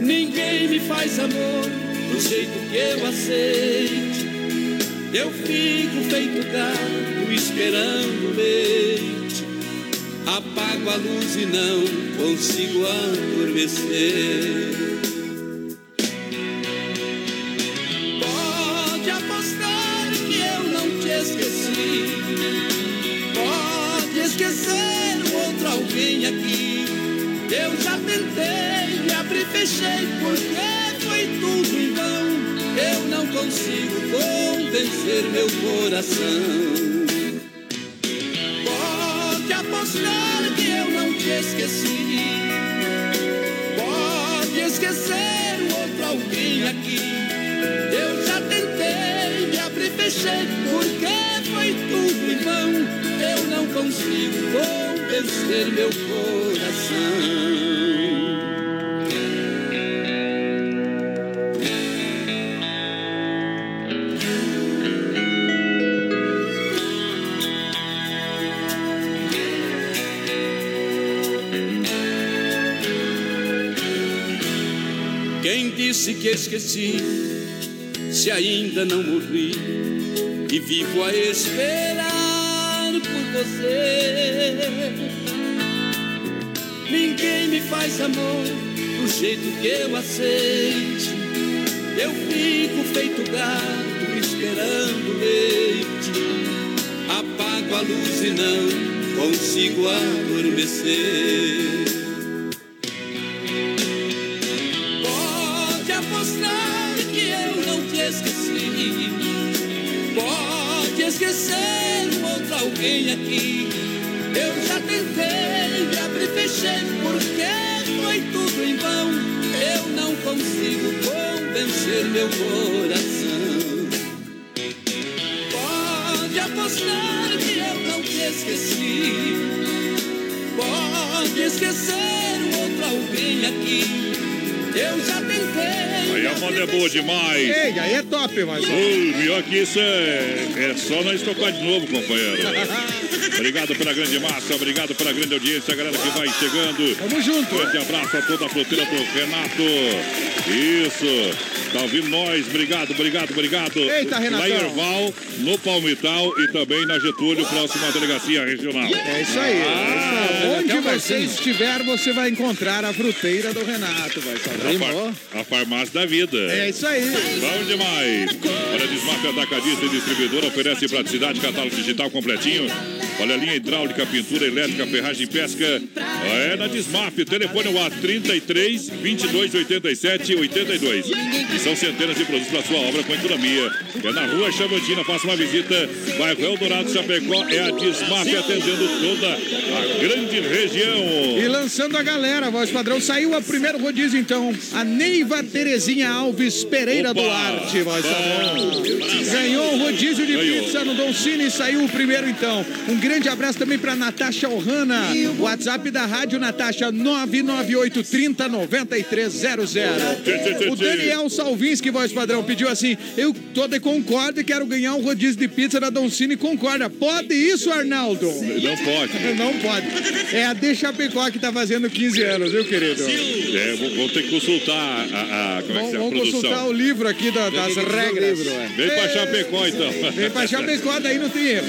Ninguém me faz amor do jeito que eu aceite. Eu fico feito gato esperando leite. Apago a luz e não consigo adormecer. Meu coração. Pode apostar que eu não te esqueci. Pode esquecer o outro alguém aqui. Eu já tentei, me abri e fechei, porque foi tudo em vão. Eu não consigo convencer meu coração. Que esqueci? Se ainda não morri e vivo a esperar por você. Ninguém me faz amor do jeito que eu aceite. Eu fico feito gato esperando leite. Apago a luz e não consigo adormecer. Um outro alguém aqui. Eu já tentei, me abri fechei, porque foi tudo em vão. Eu não consigo convencer meu coração. Pode apostar que eu não te esqueci. Pode esquecer um outro alguém aqui. Eu já tentei. Aí a moda é boa demais. Ei, aí é top, mas. Ui, pior que isso é, é só nós tocar de novo, companheiro. (laughs) Obrigado pela grande massa, obrigado pela grande audiência, a galera que vai chegando. Tamo junto. Grande abraço a toda a fruteira do Renato. Isso. Tá ouvindo nós? Obrigado, obrigado, obrigado. Eita, Renatão. Lá em Erval, no Palmital e também na Getúlio, próxima delegacia regional. É isso aí. Ah, é isso aí. até Onde você estiver, você vai encontrar a fruteira do Renato. Vai. A, far- a farmácia da vida. É isso aí. Bom demais. Olha, Desmaf Atacadista e Distribuidora oferece praticidade, catálogo digital completinho. Olha a linha hidráulica, pintura elétrica, ferragem e pesca. É na Desmaf. Telefone o A33 22 87 82. E são centenas de produtos para sua obra com economia. É na rua Chavantina. Faça uma visita. Bairro Eldorado Chapecó. É a Desmaf atendendo toda a grande região. E lançando a galera, voz padrão, saiu a primeiro rodízio então. A Neiva Terezinha Alves Pereira Opa! Duarte, voz padrão. Ganhou o rodízio de Ganhou. pizza no Don Cine, saiu o primeiro então. Um grande abraço também pra Natasha Ohana. WhatsApp da Rádio Natasha 998 30 9300. O Daniel Salvinski, voz padrão, pediu assim: Eu tô de concordo e quero ganhar um rodízio de pizza da Don Cine concorda. Pode isso, Arnaldo? Não pode. (laughs) Não pode. É a De Chapecó que tá fazendo 15 anos, viu, querido? É, vou, vou ter que consultar a, a- como é que é, a Vamos produção. consultar o livro aqui da- das regras. Vem pra Chapecó, então. Vem pra Chapecó, daí não tem erro.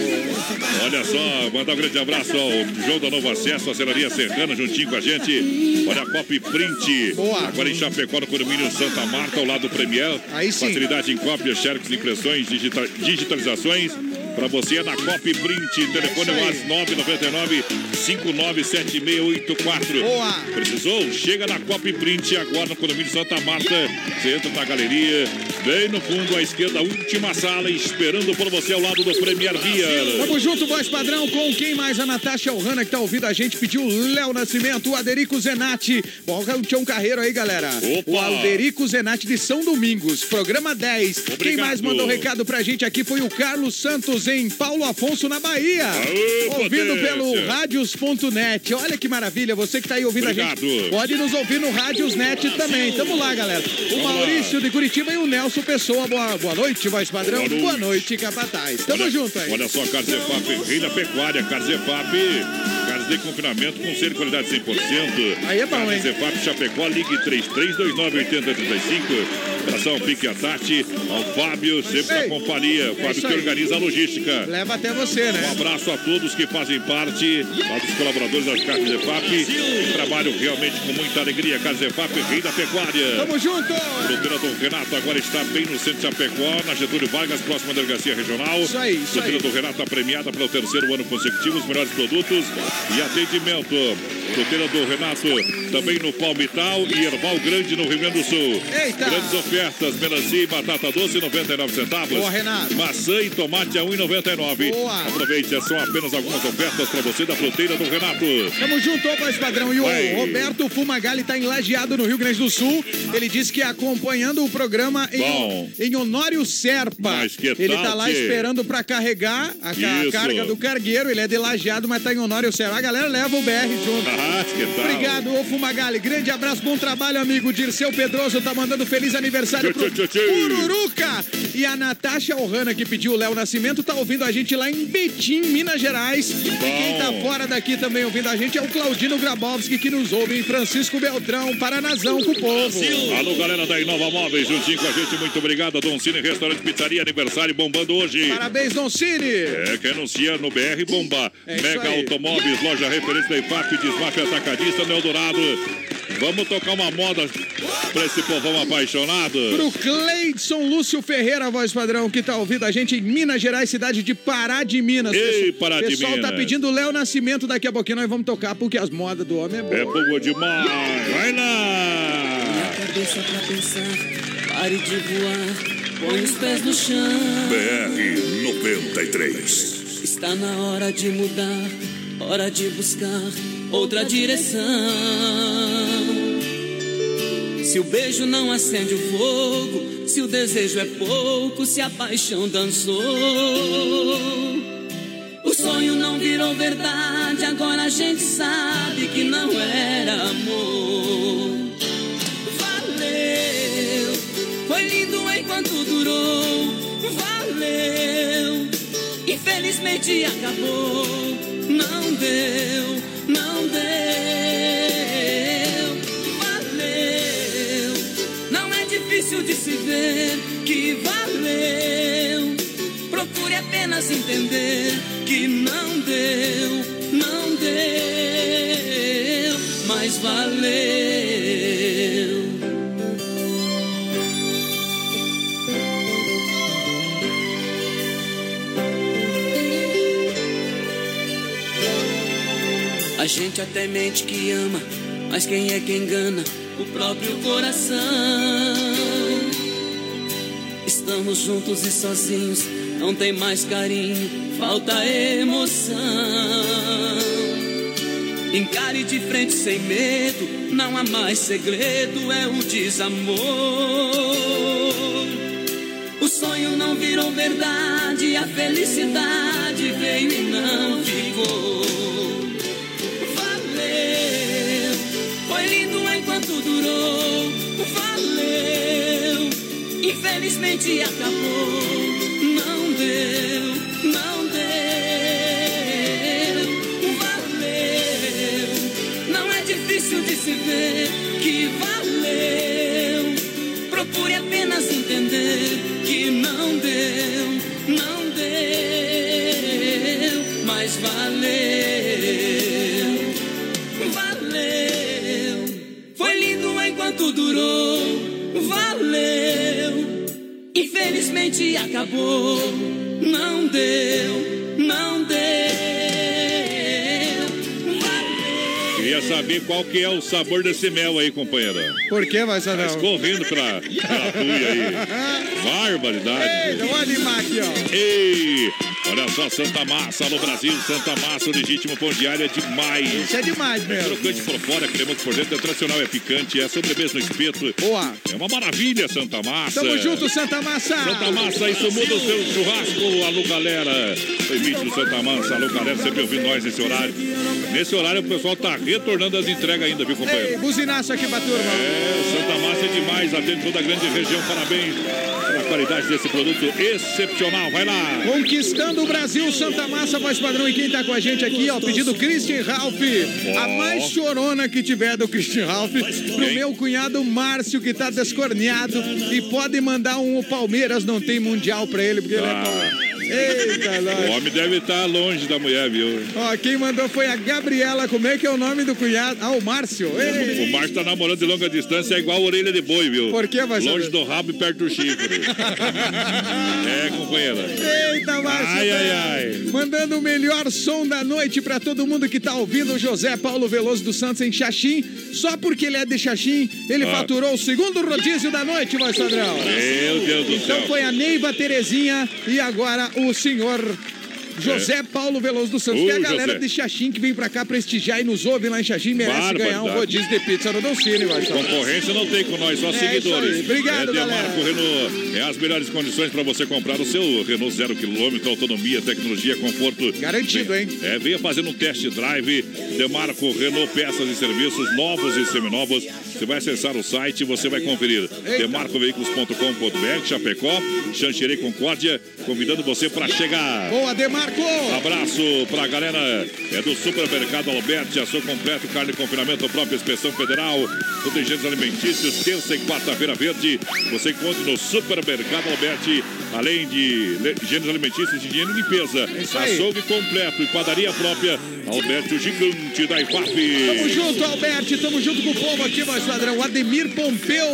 Olha só, mandar um grande abraço ao João da Novo Acesso, a Celaria Serrana, juntinho com a gente. Olha a Copy Print. Boa. Agora em Chapecó, no condomínio Santa Marta, ao lado do Premier. Aí sim. Facilidade em cópias, xerox, impressões, digita- digitalizações. Pra você é na Copy Print. Telefone É mais 999 597684. Boa. Precisou? Chega na Copy Print agora no condomínio Santa Marta. Você entra na galeria, bem no fundo à esquerda, última sala, esperando por você ao lado do Premier Beer. Tamo junto, voz padrão, com quem mais? A Natasha Ohana, que tá ouvindo a gente, pediu o Léo Nascimento, o Aderico Zenatti. Bom, o Tião Carreiro aí, galera. Opa. O Alderico Zenatti de São Domingos, programa 10. Quem Obrigado. mais mandou recado pra gente aqui foi o Carlos Santos, em Paulo Afonso, na Bahia. Aô, ouvindo potência. pelo radios.net. Olha que maravilha, você que tá aí ouvindo a Obrigado. gente, pode nos ouvir no Radiosnet também. Tamo lá, galera. O Vamos Maurício de Curitiba e o Nelson Pessoa. Boa, boa noite, voz padrão. Boa noite. Boa noite, capataz. Tamo Olha- junto aí. Olha só, Carzefap, rei da pecuária, Carzefap, carnes de confinamento com ser de qualidade 100%. Aí é bom, hein? Carzefap, Chapecó, ligue 3329-8035. Abração, Pique a Tati, ao Fábio, sempre na Ei, companhia. O Fábio isso que organiza a logística. Leva até você, Um né? abraço a todos que fazem parte, lá dos colaboradores das Carnes Zefap, que trabalham realmente com muita alegria. Carnes Zefap, rei da pecuária. Tamo junto! Fruteira do Renato agora está bem no centro de Chapecó, na Getúlio Vargas, próxima delegacia regional. Isso aí, isso Fruteira do Renato premiada pelo terceiro ano consecutivo, os melhores produtos e atendimento. Fruteira do Renato também no Palmital e Erval Grande no Rio Grande do Sul. Eita! Grandes ofertas, melancia e batata doce, 99 centavos. Boa, Renato. Maçã e tomate a 1,99. Boa. Aproveite, são apenas algumas ofertas para você da Fruteira do Renato. Tamo junto, voz padrão. E o Vai. Roberto Fumagalli tá em Lajeado, no Rio Grande do Sul. Ele disse que acompanhando o programa Bom. em, em Honório Serpa. Ele tal, tá lá esperando pra carregar a, Isso. carga do cargueiro. Ele é de Lajeado, mas tá em Honório Serpa. A galera leva o BR junto. Ah, que tal? Obrigado, ô Fumagalli. Grande abraço, bom trabalho, amigo. Dirceu Pedroso tá mandando feliz aniversário Tchau, pro. Pururuca. E a Natasha Ohana, que pediu o Léo Nascimento, tá ouvindo a gente lá em Betim, Minas Gerais. E quem tá fora daqui também ouvindo a gente é o Claudino Grabowski, que nos ouve em Francisco Beltrão, Paranazão com o povo. Alô, galera da Inova Móveis, juntinho com a gente, muito obrigado. Dom Cine Restaurante Pizzaria, aniversário bombando hoje. Parabéns, Don Cine. É, quem anuncia no BR Bomba. É Mega. Automóveis, loja referência da IFAP, Desmafia Atacadista no Eldorado. Vamos tocar uma moda pra esse povão apaixonado. Pro Cleidson Lúcio Ferreira, voz padrão, que tá ouvindo a gente em Minas Gerais, cidade de Pará de Minas. Ei, Pessoal- Pará de pessoal tá Minas. pedindo Léo Nascimento daqui a pouquinho, nós vamos tocar, porque as modas do homem é boa. É boa demais. Vai lá. Cabeça pra pensar, pare de voar, põe os pés no chão. BR 93. Está na hora de mudar, hora de buscar outra direção. Se o beijo não acende o fogo, se o desejo é pouco, se a paixão dançou. O sonho não virou verdade, agora a gente sabe que não era amor. Valeu, foi lindo enquanto durou. Valeu, infelizmente acabou. Não deu, não deu. Difícil de se ver que valeu. Procure apenas entender que não deu, não deu, mas valeu. A gente até mente que ama, mas quem é que engana? O próprio coração. Estamos juntos e sozinhos, não tem mais carinho, falta emoção. Encare de frente sem medo, não há mais segredo, é o desamor. O sonho não virou verdade, a felicidade veio e não ficou. Durou. Valeu, infelizmente acabou. Não deu, não deu. Valeu, não é difícil de se ver que valeu. Procure apenas entender que não deu, não deu, mas valeu, enquanto durou, valeu. Infelizmente acabou, não deu, não deu. Queria saber qual que é o sabor desse mel aí, companheira. Por que, vai Tá escorrendo pela tuia aí. (laughs) Barbaridade. Ei, vamos animar aqui, ó. Ei, olha só, Santa Massa no Brasil. Santa Massa, o legítimo pão diário é demais. Isso é demais É mesmo. crocante por fora, cremoso por dentro, é tradicional, é picante, é sobremesa no espeto. Boa. É uma maravilha, Santa Massa. Tamo junto, Santa Massa. Santa Massa, isso muda o seu churrasco. Alô, galera. Vídeo do Santa Massa. Alô, galera, sempre ouvindo nós nesse horário. Nesse horário, o pessoal tá retornando as entregas ainda, viu, companheiro? Ei, buzinaço aqui pra turma. É, Santa Massa é demais, atende toda a grande região. Parabéns qualidade desse produto excepcional. Vai lá. Conquistando o Brasil, Santa Massa, voz padrão. E quem tá com a gente aqui, ó, pedido Christian Ralph. A mais chorona que tiver do Christian Ralph. Pro meu cunhado Márcio, que tá descorneado. E pode mandar um o Palmeiras, não tem mundial pra ele, porque ele é Ah. Eita, O homem deve estar longe da mulher, viu? Ó, quem mandou foi a Gabriela. Como é que é o nome do cunhado? Ah, o Márcio. Ei. O Márcio tá namorando de longa distância, é igual a orelha de boi, viu? Por que, vai Longe do rabo e perto do chifre. (laughs) é, companheira. Eita, Márcio. Ai, ai, ai. Mandando o melhor som da noite pra todo mundo que tá ouvindo o José Paulo Veloso dos Santos em Xaxim. Só porque ele é de Xaxim, ele Ah. faturou o segundo rodízio da noite, voz padrão. Meu Deus do Então céu. foi a Neiva Terezinha e agora o senhor José Paulo Veloso dos Santos, Ô, que é a galera José. de Xaxim que vem pra cá prestigiar e nos ouve lá em Xaxim, merece Barbaridade. ganhar um rodízio de pizza no Doncini, vai Concorrência não tem com nós, só É seguidores. Obrigado, é Demarco galera. Renault. É as melhores condições para você comprar o seu Renault zero quilômetro, autonomia, tecnologia, conforto. Garantido, hein? É, venha fazendo um test drive. Demarco Renault, peças e serviços novos e seminovos. Você vai acessar o site e você vai conferir. Demarcoveículos.com.br, Chapecó, Xanxerê Concórdia, convidando você para chegar. Boa, Demarco! Abraço pra galera é do Supermercado Alberti, ação completo, carne de confinamento, própria inspeção federal, gêneros alimentícios, terça e quarta-feira verde, você encontra no Supermercado Alberti, além de gêneros alimentícios, higiene e limpeza, aí. açougue completo e padaria própria, Alberti, o gigante da Tamo IFAP. junto, Alberti, tamo junto com o povo aqui, voz padrão. Ademir Pompeu,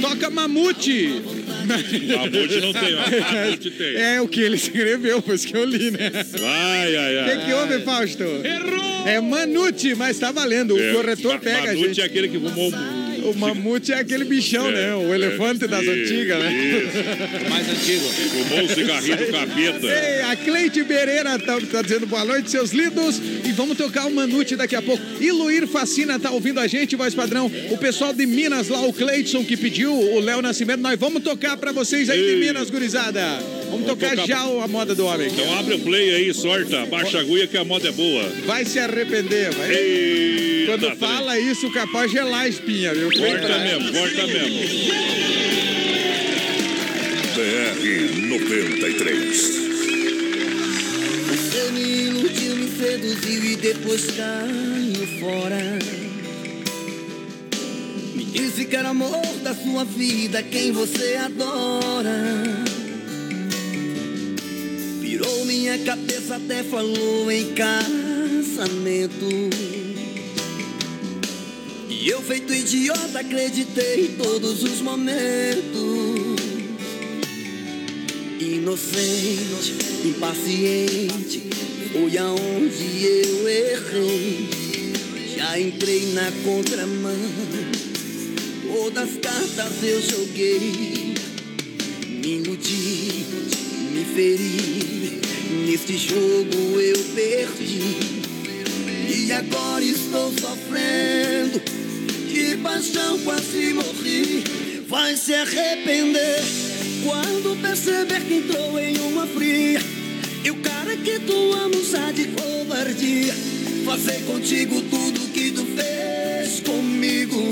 toca Mamute. Mamute não tem. (laughs) Mamute tem. É o que ele escreveu, foi isso que eu li, né? Ai, ai, O ai. que, que houve, Fausto? Errou! É Manute, mas tá valendo. O É, corretor Ma- pega a Manute gente. é aquele que fumou O mamute é aquele bichão, É, né? O é, elefante das isso, antigas, né? isso. Mais antigo. Fumou o cigarrinho do capeta. Ei, a Cleide Bereira tá, tá dizendo boa noite, seus lindos. E vamos tocar o Manute daqui a pouco. E Luir Facina tá ouvindo a gente, voz padrão. O pessoal de Minas lá, o Cleidson, que pediu, o Léo Nascimento. Nós vamos tocar pra vocês aí de Ei. Minas, gurizada. Vamos, tocar, tocar- já a moda do homem. Então abre o play aí, sorta, baixa a agulha que a moda é boa. Vai se arrepender, vai. Eita, Quando trem. fala isso, capaz gelar a espinha, viu? Corta mesmo, corta mesmo. BR 93. Você me iludiu, me seduziu e depois caiu fora. Me disse que era amor da sua vida, quem você adora. Virou minha cabeça, até falou em casamento. E eu, feito idiota, acreditei em todos os momentos. Inocente, impaciente, foi aonde eu errei. Já entrei na contramão, todas as cartas eu joguei. Me iludi, me feri, neste jogo eu perdi. E agora estou sofrendo, de paixão quase morri. Vai se arrepender quando perceber que entrou em uma fria. E o cara que tu amas há de covardia. Fazer contigo tudo que tu fez comigo.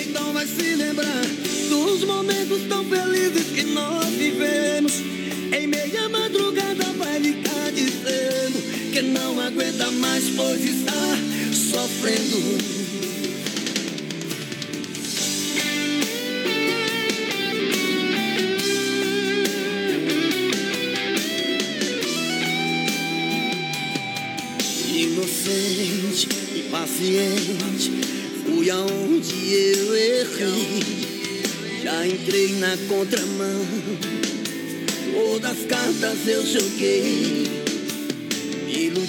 Então vai se lembrar dos momentos tão felizes que nós vivemos. Que não aguenta mais, pois está sofrendo. Inocente e paciente, fui aonde eu errei. Já entrei na contramão, todas as cartas eu joguei.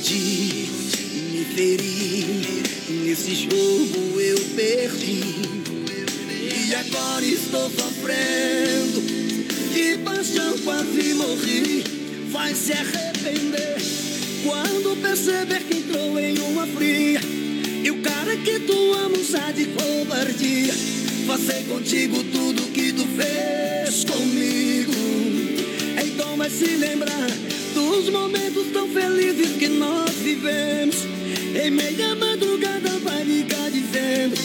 Iludi, me feri, nesse jogo eu perdi. E agora estou sofrendo, de paixão quase morri. Vai se arrepender quando perceber que entrou em uma fria. E o cara que tu amas há de covardia. Fazer contigo tudo que tu fez comigo. Então vai se lembrar dos momentos felizes que nós vivemos. Em meia madrugada vai ligar dizendo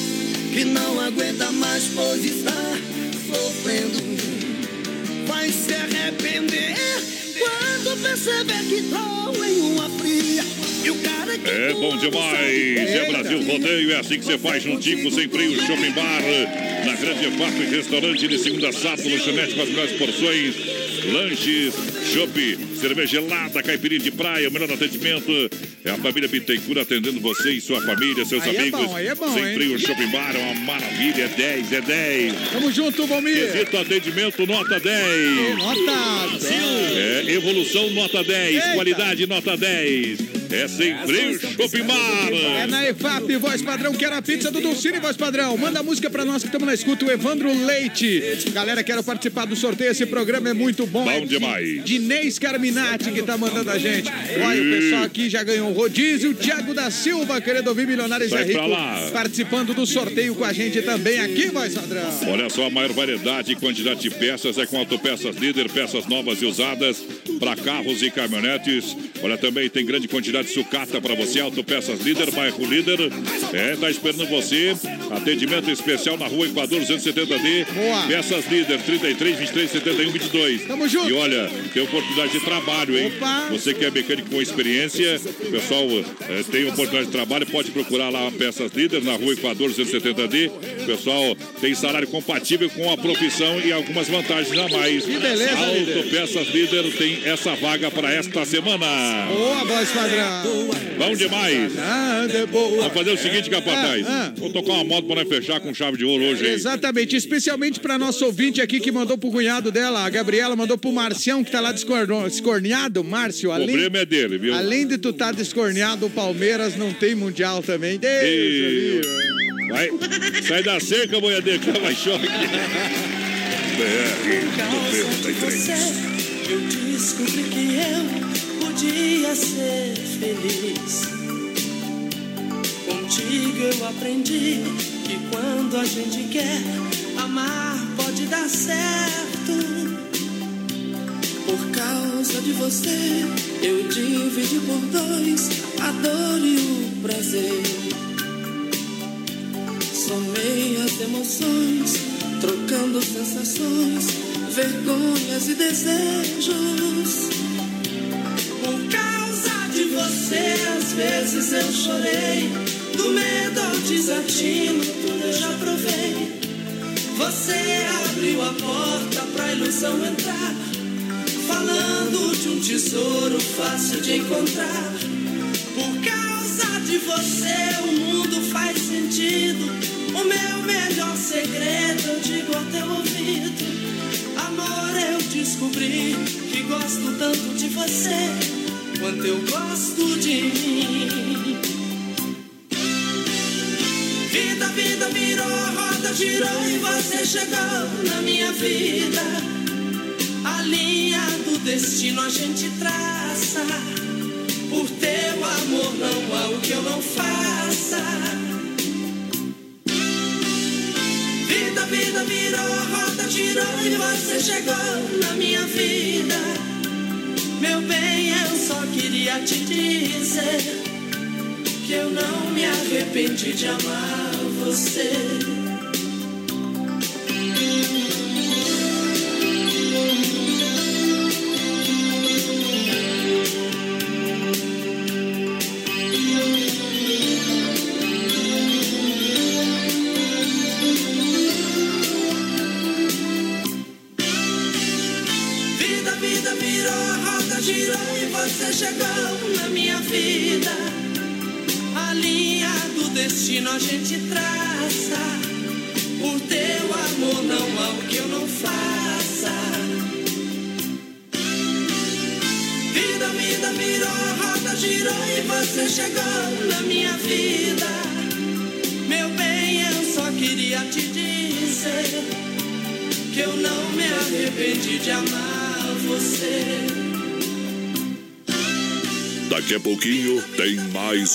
que não aguenta mais, pois está sofrendo. Vai se arrepender quando perceber que entrou em uma fria. E o cara que É bom demais. É Brasil Rodeio, é assim que você faz juntinho sem freio Shopping Bar. Na Grande EFAP, restaurante de segunda a sábado, lanchonete com as melhores porções. Lanches, chopp, cerveja gelada, caipirinha de praia, o melhor atendimento. É a família Bittencourt atendendo você e sua família, seus Aí é amigos. bom, aí é bom, Sem hein? freio Shopping Bar, é uma maravilha, é 10, é 10. Tamo junto, Valmir. Quesito atendimento, nota 10. Nota 10. É, evolução, nota 10. Eita. Qualidade, nota 10. É sem freio, Shopping Bar. É na EFAP, voz padrão, quero a pizza do Dulcine, voz padrão. Manda música pra nós que estamos na escuta, o Evandro Leite. Galera, quero participar do sorteio, esse programa é muito bom. Bom é de- demais. Dinês Carminati que tá mandando a gente. Olha, o pessoal aqui já ganhou um rodízio. Thiago da Silva, querendo ouvir Milionários Sai é Rico, lá. participando do sorteio com a gente também aqui, voz padrão. Olha só, a maior variedade e quantidade de peças é com Autopeças Líder, peças novas e usadas para carros e caminhonetes. Olha, também tem grande quantidade de sucata para você. Autopeças Líder, bairro Líder. É, tá esperando você. Atendimento especial na rua Equador 270D. Boa. Peças Líder, 33, 23, 71, 22. Tamo junto. E olha, tem oportunidade de trabalho, hein? Opa. Você que é mecânico com experiência, o pessoal eh, tem oportunidade de trabalho, pode procurar lá Peças Líder na rua Equador 270D. O pessoal tem salário compatível com a profissão e algumas vantagens a mais. Que beleza, líder. Autopeças Líder tem essa vaga para esta semana. Boa, voz padrão. Bom demais. Nada é boa. Vamos fazer o seguinte, capataz. Ah, ah. Vou tocar uma moto para nós fechar com chave de ouro hoje. hein? Exatamente, especialmente para nosso ouvinte aqui que mandou pro cunhado dela, a Gabriela mandou pro Marcião que tá lá descorneado, Márcio, O além, problema é dele, viu? além de tu tá descorneado, o Palmeiras não tem mundial também. Deus E-. Vai, sai da cerca, boiadeiro, que vai choque. BR 93. Eu descobri que eu podia ser feliz. Contigo eu aprendi que quando a gente quer amar pode dar certo. Por causa de você, eu dividi por dois a dor e o prazer. Somei as emoções, trocando sensações, vergonhas e desejos. Vezes eu chorei. Do medo ao desatino, tudo eu já provei. Você abriu a porta pra ilusão entrar. Falando de um tesouro fácil de encontrar. Por causa de você, o mundo faz sentido. O meu melhor segredo eu digo ao teu ouvido. Amor, eu descobri que gosto tanto de você quanto eu gosto de mim. Vida, vida virou, a roda girou e você chegou na minha vida. A linha do destino a gente traça. Por teu amor não há o que eu não faça. Vida, vida virou, a roda girou e você chegou na minha vida. Meu bem, eu só queria te dizer que eu não me arrependi de amar você.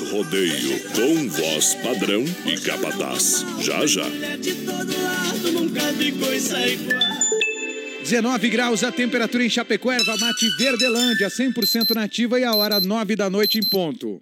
Rodeio com voz padrão e capataz. Já já. De todo lado nunca vi coisa igual. 19 graus a temperatura em Chapecó, erva mate Verdelândia, 100% nativa e a hora 9 da noite em ponto.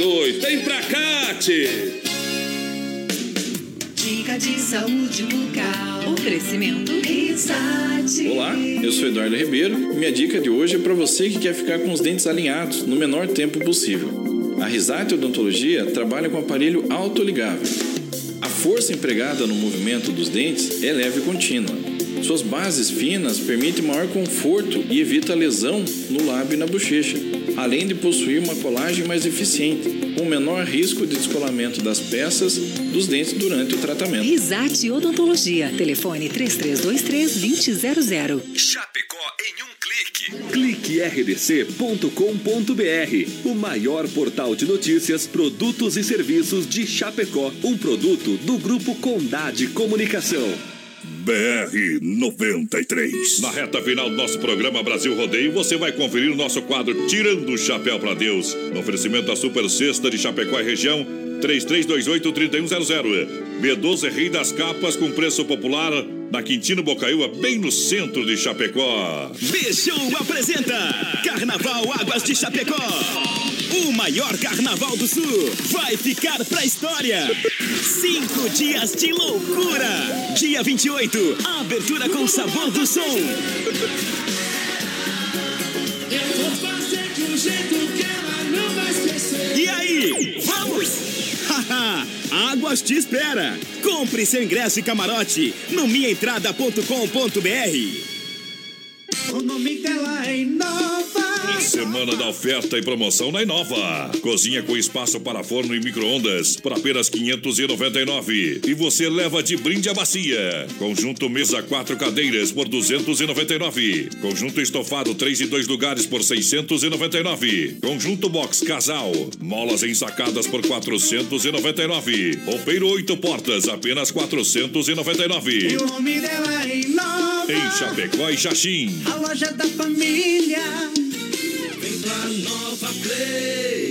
Vem pra cá, tchê. Dica de saúde bucal. Oferecimento Risate. Olá, eu sou Eduardo Ribeiro. Minha dica de hoje é para você que quer ficar com os dentes alinhados no menor tempo possível. A Risate Odontologia trabalha com aparelho autoligável. A força empregada no movimento dos dentes é leve e contínua. Suas bases finas permitem maior conforto e evita lesão no lábio e na bochecha, além de possuir uma colagem mais eficiente, com menor risco de descolamento das peças dos dentes durante o tratamento. Risate Odontologia. Telefone 3323-2000. Chapecó em um clique. Clique rdc.com.br, o maior portal de notícias, produtos e serviços de Chapecó. Um produto do Grupo Condade Comunicação. BR 93. Na reta final do nosso programa Brasil Rodeio, você vai conferir o nosso quadro Tirando o Chapéu para Deus. No oferecimento da Super Sexta de Chapecó e região, 3328-3100. B12 Rei das Capas com preço popular na Quintino Bocaiúva, bem no centro de Chapecó. Bichou apresenta Carnaval Águas de Chapecó. O maior carnaval do sul vai ficar pra história. Cinco dias de loucura. Dia 28, abertura com sabor do som. Eu vou fazer de um jeito que ela não vai esquecer. E aí, vamos? (laughs) Águas te espera. Compre seu ingresso e camarote no minhaentrada.com.br. O nome dela é Inova. Semana da oferta e promoção na Inova. Cozinha com espaço para forno e micro-ondas por apenas 599. E você leva de brinde a bacia. Conjunto mesa quatro cadeiras por 299. Conjunto estofado 3 e 2 lugares por 699. Conjunto box casal. Molas ensacadas por 499. Roupeiro oito portas apenas 499. E o nome dela é Inova. Em Chapecó e Xaxim. A loja da família. Vem pra Nova Play.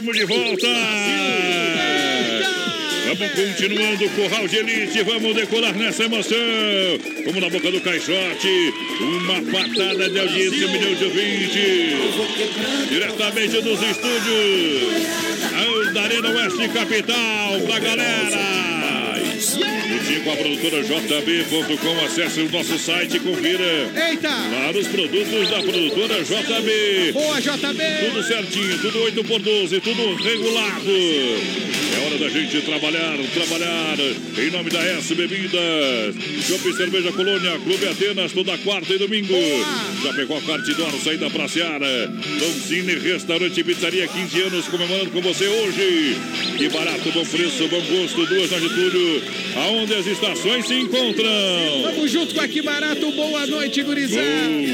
Estamos de volta! Vamos continuando o Curral de Elite, vamos decolar nessa emoção. Como na boca do caixote, uma patada de audiência, um milhão de ouvintes. Diretamente dos estúdios da Arena Oeste Capital, pra galera. Juntinho com a produtora JB.com, acesse o nosso site e confira. Eita! Lá os produtos da produtora JB. Boa, JB! Tudo certinho, tudo 8 por 12, tudo regulado. É hora da gente trabalhar, trabalhar. Em nome da S Bebidas. Shopping Cerveja Colônia, Clube Atenas, toda quarta e domingo. Já pegou a Cartidor, saída pra Seara. Dom Cine, Restaurante e Pizzaria, 15 anos comemorando com você hoje. Que barato, bom preço, bom gosto, duas na Getúlio, aonde as estações se encontram. Vamos junto com aqui barato. Boa noite, gurizada.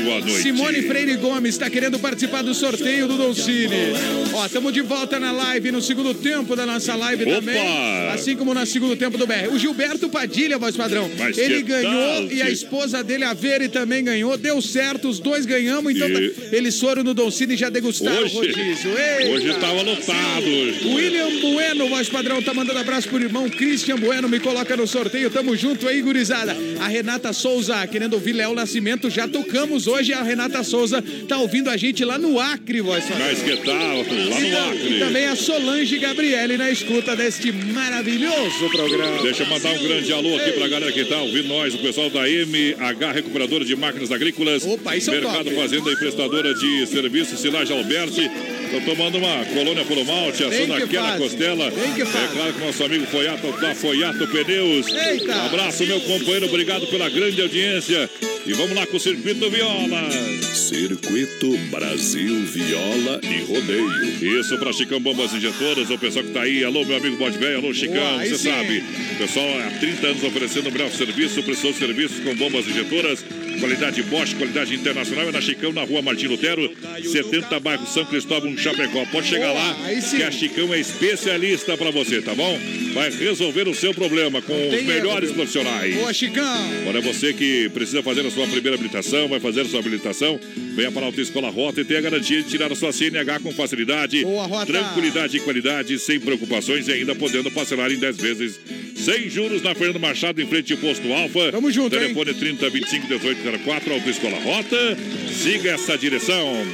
Boa noite. Simone Freire Gomes está querendo participar do sorteio do Dolcine. Ó, estamos de volta na live, no segundo tempo da nossa live Opa! também. Assim como no segundo tempo do BR. O Gilberto Padilha, voz padrão. Mas ele ganhou tal, e a esposa dele, a Vere, também ganhou. Deu certo, os dois ganhamos. Então E- tá- eles foram no Dolcine e já degustaram Hoje- o rodízio. Eita! hoje estava lotado. William Bueno, voz padrão, tá mandando abraço pro irmão Christian Bueno. Me coloca no sorteio. Tamo junto aí, gurizada. A Renata Souza, querendo ouvir Léo Nascimento, já tocamos hoje. A Renata Souza tá ouvindo a gente lá no Acre, voz padrão. Mas que tal? Lá E no Acre. Também a Solange Gabriele na escuta deste maravilhoso programa. Deixa eu mandar um grande alô aqui pra galera que tá ouvindo nós, o pessoal da MH Recuperadora de Máquinas Agrícolas. Opa, isso é Mercado top. Fazenda e Prestadora de Serviços, Silage Alberti. Tô tomando uma colônia puro malte, assando faz. costela. É claro que nosso amigo Foiato da Foiato Pneus. Eita. Abraço, meu companheiro, obrigado pela grande audiência. E vamos lá com o Circuito Viola. Circuito Brasil Viola e Rodeio. Isso para Chicão Bombas Injetoras, o pessoal que tá aí. Alô, meu amigo Bode Velho, alô, Chicão, você sabe. O pessoal há 30 anos oferecendo o melhor serviço, prestou serviços com bombas injetoras. Qualidade Bosch, qualidade internacional. É na Chicão, na rua Martim Lutero, 70 bairro São Cristóvão, Chapecó. Pode chegar lá, que a Chicão é especialista para você, tá bom? Vai resolver o seu problema com os melhores profissionais. Boa, Chicão. Olha, você que precisa fazer a sua primeira habilitação, vai fazer a sua habilitação, venha para a Autoescola Rota e tenha a garantia de tirar a sua CNH com facilidade, Boa, Rota. tranquilidade e qualidade, sem preocupações e ainda podendo parcelar em 10 vezes. Sem juros na Fernando Machado, em frente ao posto Alfa. Tamo junto, hein? Telefone 30 25 18 04, Autoescola Rota. Siga essa direção.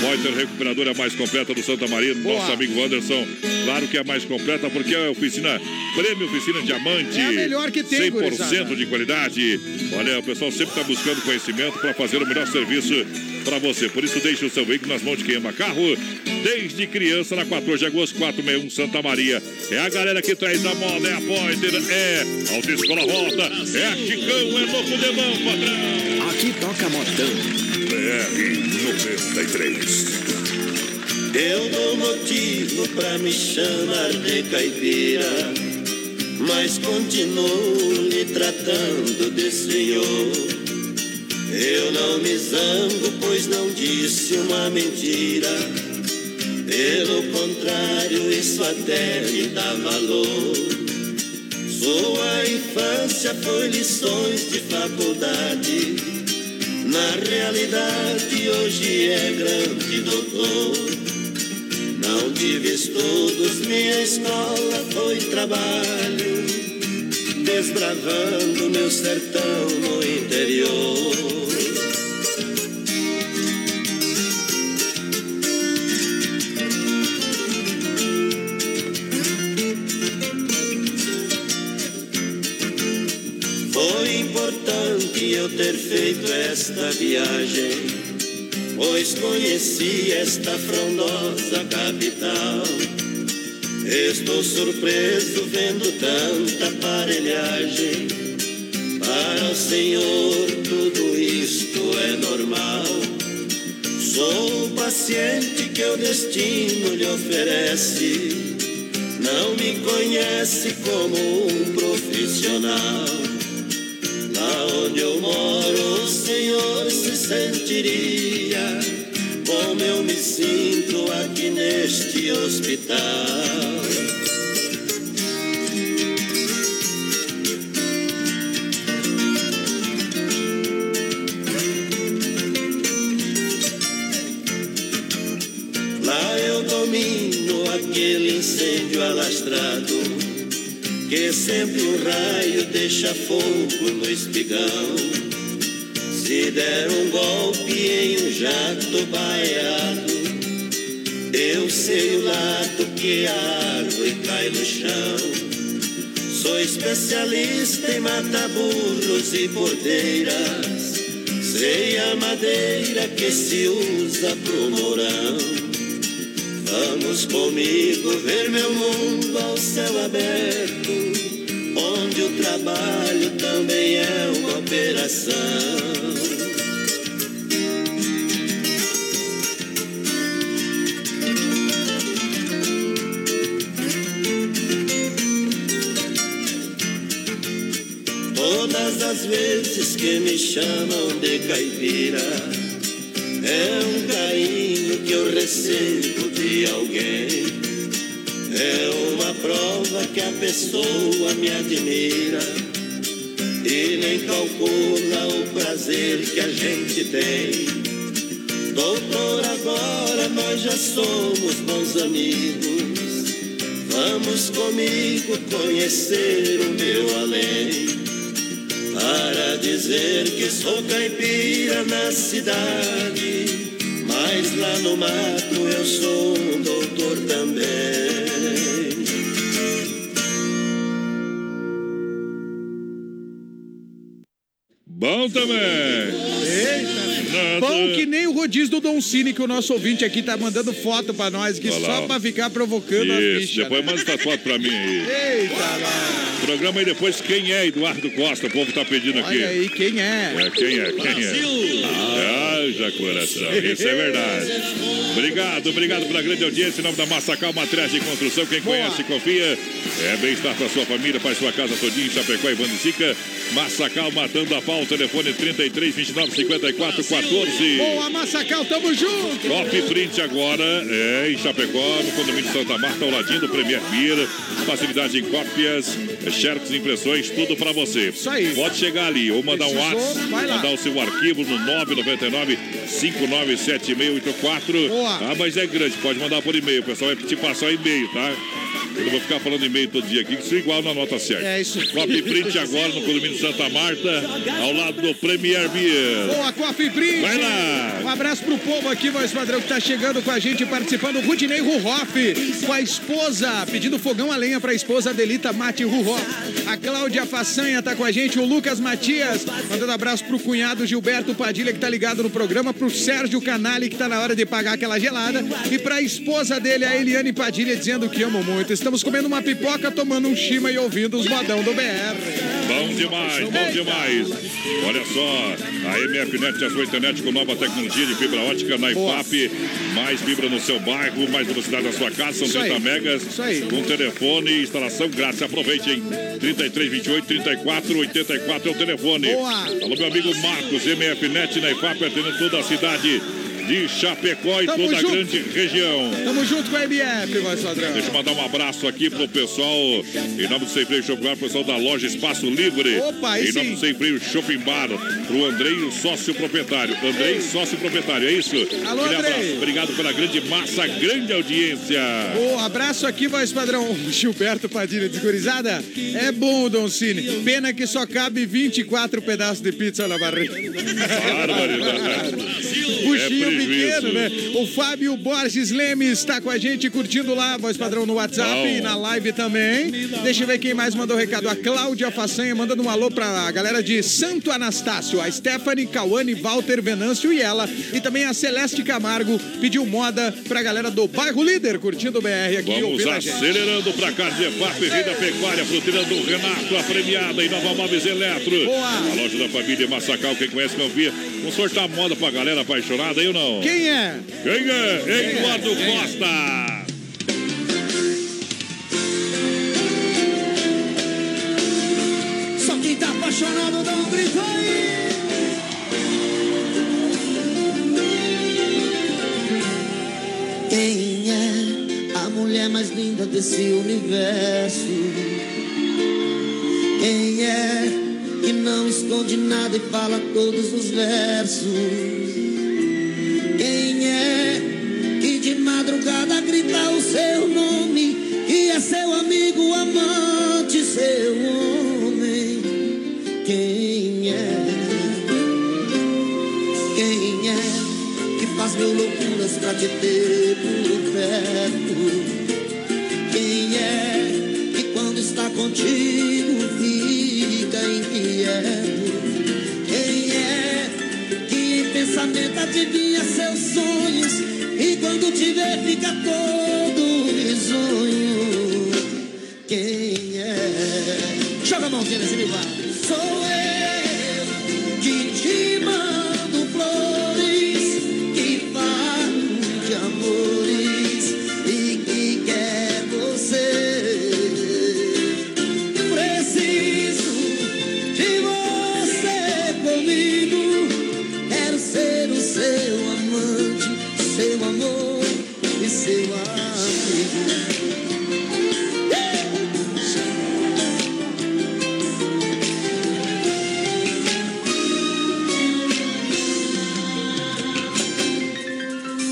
Poiter Recuperadora mais completa do Santa Maria, do nosso amigo Anderson. Claro que é a mais completa porque é a oficina Prêmio Oficina Diamante. É a melhor que tem, 100% gurizada. de qualidade. Olha, o pessoal sempre está buscando conhecimento para fazer o melhor serviço para você. Por isso, deixe o seu veículo nas mãos de quem ama carro. Desde criança, na 14 de agosto, 461 Santa Maria. É a galera que traz a moda, é a Pointer, é Autoescola Rota, é a Chicão, é louco de mão, padrão. Aqui toca modão. BR 93. Eu dou motivo pra me chamar de caipira, mas continuo lhe tratando de senhor. Eu não me zango, pois não disse uma mentira. Pelo contrário, isso até me dá valor. Sua infância foi lições de faculdade. Na realidade, hoje é grande doutor. Não tive estudos, minha escola foi trabalho, desbravando meu sertão no interior. Esta viagem, pois conheci esta frondosa capital. Estou surpreso vendo tanta aparelhagem. Para o Senhor, tudo isto é normal. Sou o paciente que o destino lhe oferece. Não me conhece como um profissional. Onde eu moro, o Senhor se sentiria como eu me sinto aqui neste hospital. Que sempre um raio deixa fogo no espigão. Se der um golpe em um jato baiado, eu sei o lado que a árvore cai no chão. Sou especialista em matar burros e bordeiras. Sei a madeira que se usa pro morão. Vamos comigo ver meu mundo ao céu aberto, onde o trabalho também é uma operação. Todas as vezes que me chamam de caipira, é um carinho que eu recebo de alguém. É uma prova que a pessoa me admira e nem calcula o prazer que a gente tem. Doutor, agora nós já somos bons amigos. Vamos comigo conhecer o meu além. Para dizer que sou caipira na cidade, mas lá no mato eu sou um doutor também. Bom também. Eita. Bom que nem o rodízio do Don Cine, que o nosso ouvinte aqui tá mandando foto pra nós, que Olha só pra ficar provocando a Isso, ficha. depois né? manda essa foto pra mim aí. (laughs) Eita lá. Programa aí depois, quem é Eduardo Costa? O povo tá pedindo aqui. Olha aí, quem é? É, quem é? Quem é? Haja coração, isso é verdade. Obrigado, obrigado pela grande audiência. Em nome da Massacal Matriz de Construção, quem conhece, confia. É bem-estar para sua família, para sua casa todinha, em Chapecó e Vandicica. Massacal matando a pau, telefone 33 29 54 14. Boa, Massacal, tamo junto! Top Print agora é em Chapecó, no condomínio Santa Marta, ao ladinho do Premier Beer. Facilidade em cópias, xerox, impressões, tudo pra você. Isso aí. Pode chegar ali ou mandar um Precisou, WhatsApp, vai lá. mandar o seu arquivo no 999 597684. Boa. Ah, mas é grande, pode mandar por e-mail. O pessoal vai te passar o e-mail, tá? Eu não vou ficar falando e-mail todo dia aqui, que isso é igual na nota certa. É isso. Top Print agora no condomínio Santa Marta, ao lado do Premier Beer. Boa, Coffee Print! Vai lá. Um abraço pro povo aqui, voz padrão, que tá chegando com a gente, participando. Rudinei Ruhoff, com a esposa, pedindo fogão a lenha pra esposa Adelita Mate Ruhoff. A Cláudia Façanha tá com a gente, o Lucas Matias, mandando abraço pro cunhado Gilberto Padilha, que tá ligado no programa, pro Sérgio Canali, que tá na hora de pagar aquela gelada, e pra esposa dele, a Eliane Padilha, dizendo que amo muito. Estamos comendo uma pipoca, tomando um chima e ouvindo os modão do BR. Bom demais, bom demais. Olha só, a MFNet, a sua internet com nova tecnologia de fibra ótica na IFAP. Mais fibra no seu bairro, mais velocidade na sua casa, são Isso 30 aí. megas. Isso aí. Com telefone e instalação grátis. Aproveite, hein? 33, 28, 34, 84 é o telefone. Boa. Alô, meu amigo Marcos, MFNet na IFAP, atendendo toda a cidade de Chapecó e Tamo toda a junto. grande região. Tamo junto com a MF, voz padrão. Deixa eu mandar um abraço aqui pro pessoal, em nome do Sem Freio Shopping Bar, pessoal da loja Espaço Livre. Opa, aí Em nome sim. do Sem Freio Shopping Bar, pro Andrei, o sócio proprietário. Andrei, sócio proprietário, é isso? Alô, Andrei. abraço, obrigado pela grande massa, grande audiência. Um abraço aqui, voz padrão. O (laughs) Gilberto Padilha desgurizada. É bom, Don Cine. Pena que só cabe 24 pedaços de pizza na barriga. Barbaridade. Buchinho É. pequeno, né? O Fábio Borges Lemes está com a gente curtindo lá, voz padrão no WhatsApp e na live também. Deixa eu ver quem mais mandou recado. A Cláudia Façanha mandando um alô pra galera de Santo Anastácio. A Stephanie, Cauane, Walter, Venâncio e ela. E também a Celeste Camargo pediu moda pra galera do Bairro Líder curtindo o BR aqui. Vamos a acelerando pra cá de EFAP, Vida Pecuária, fruteira do Renato, a premiada em Nova Móveis Eletro. Boa. A loja da família Massacal, quem conhece, confia. Vamos sortar moda pra galera apaixonada aí ou não? Quem é? Quem é? Eduardo Costa. Só quem tá apaixonado dá um grito aí. Quem é a mulher mais linda desse universo? Quem é que não esconde nada e fala todos os versos? Madrugada grita o seu nome e é seu amigo, amante, seu homem? Quem é? Quem é que faz mil loucuras pra te ter por perto? Quem é que quando está contigo fica inquieto? Quem é que em pensamento adivinha seus sonhos e quando vê fica todo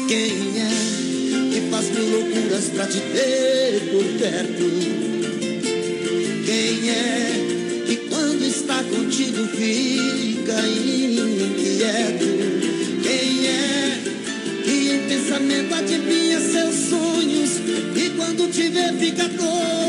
Quem é que faz mil loucuras pra te ter por perto. Vê fica todo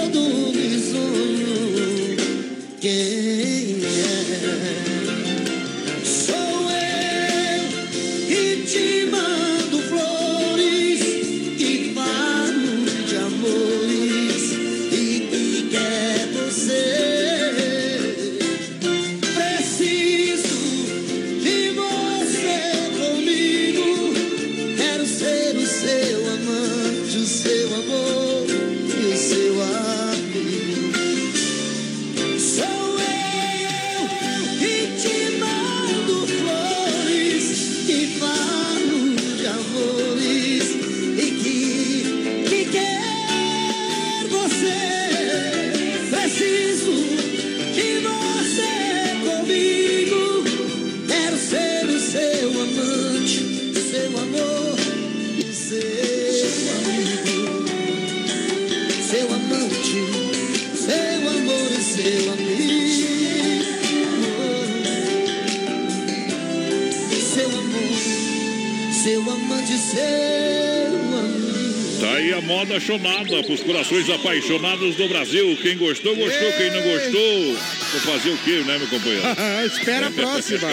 apaixonados do Brasil. Quem gostou, gostou. Quem não gostou, vou fazer o quê, né, meu companheiro? (laughs) Espera a próxima.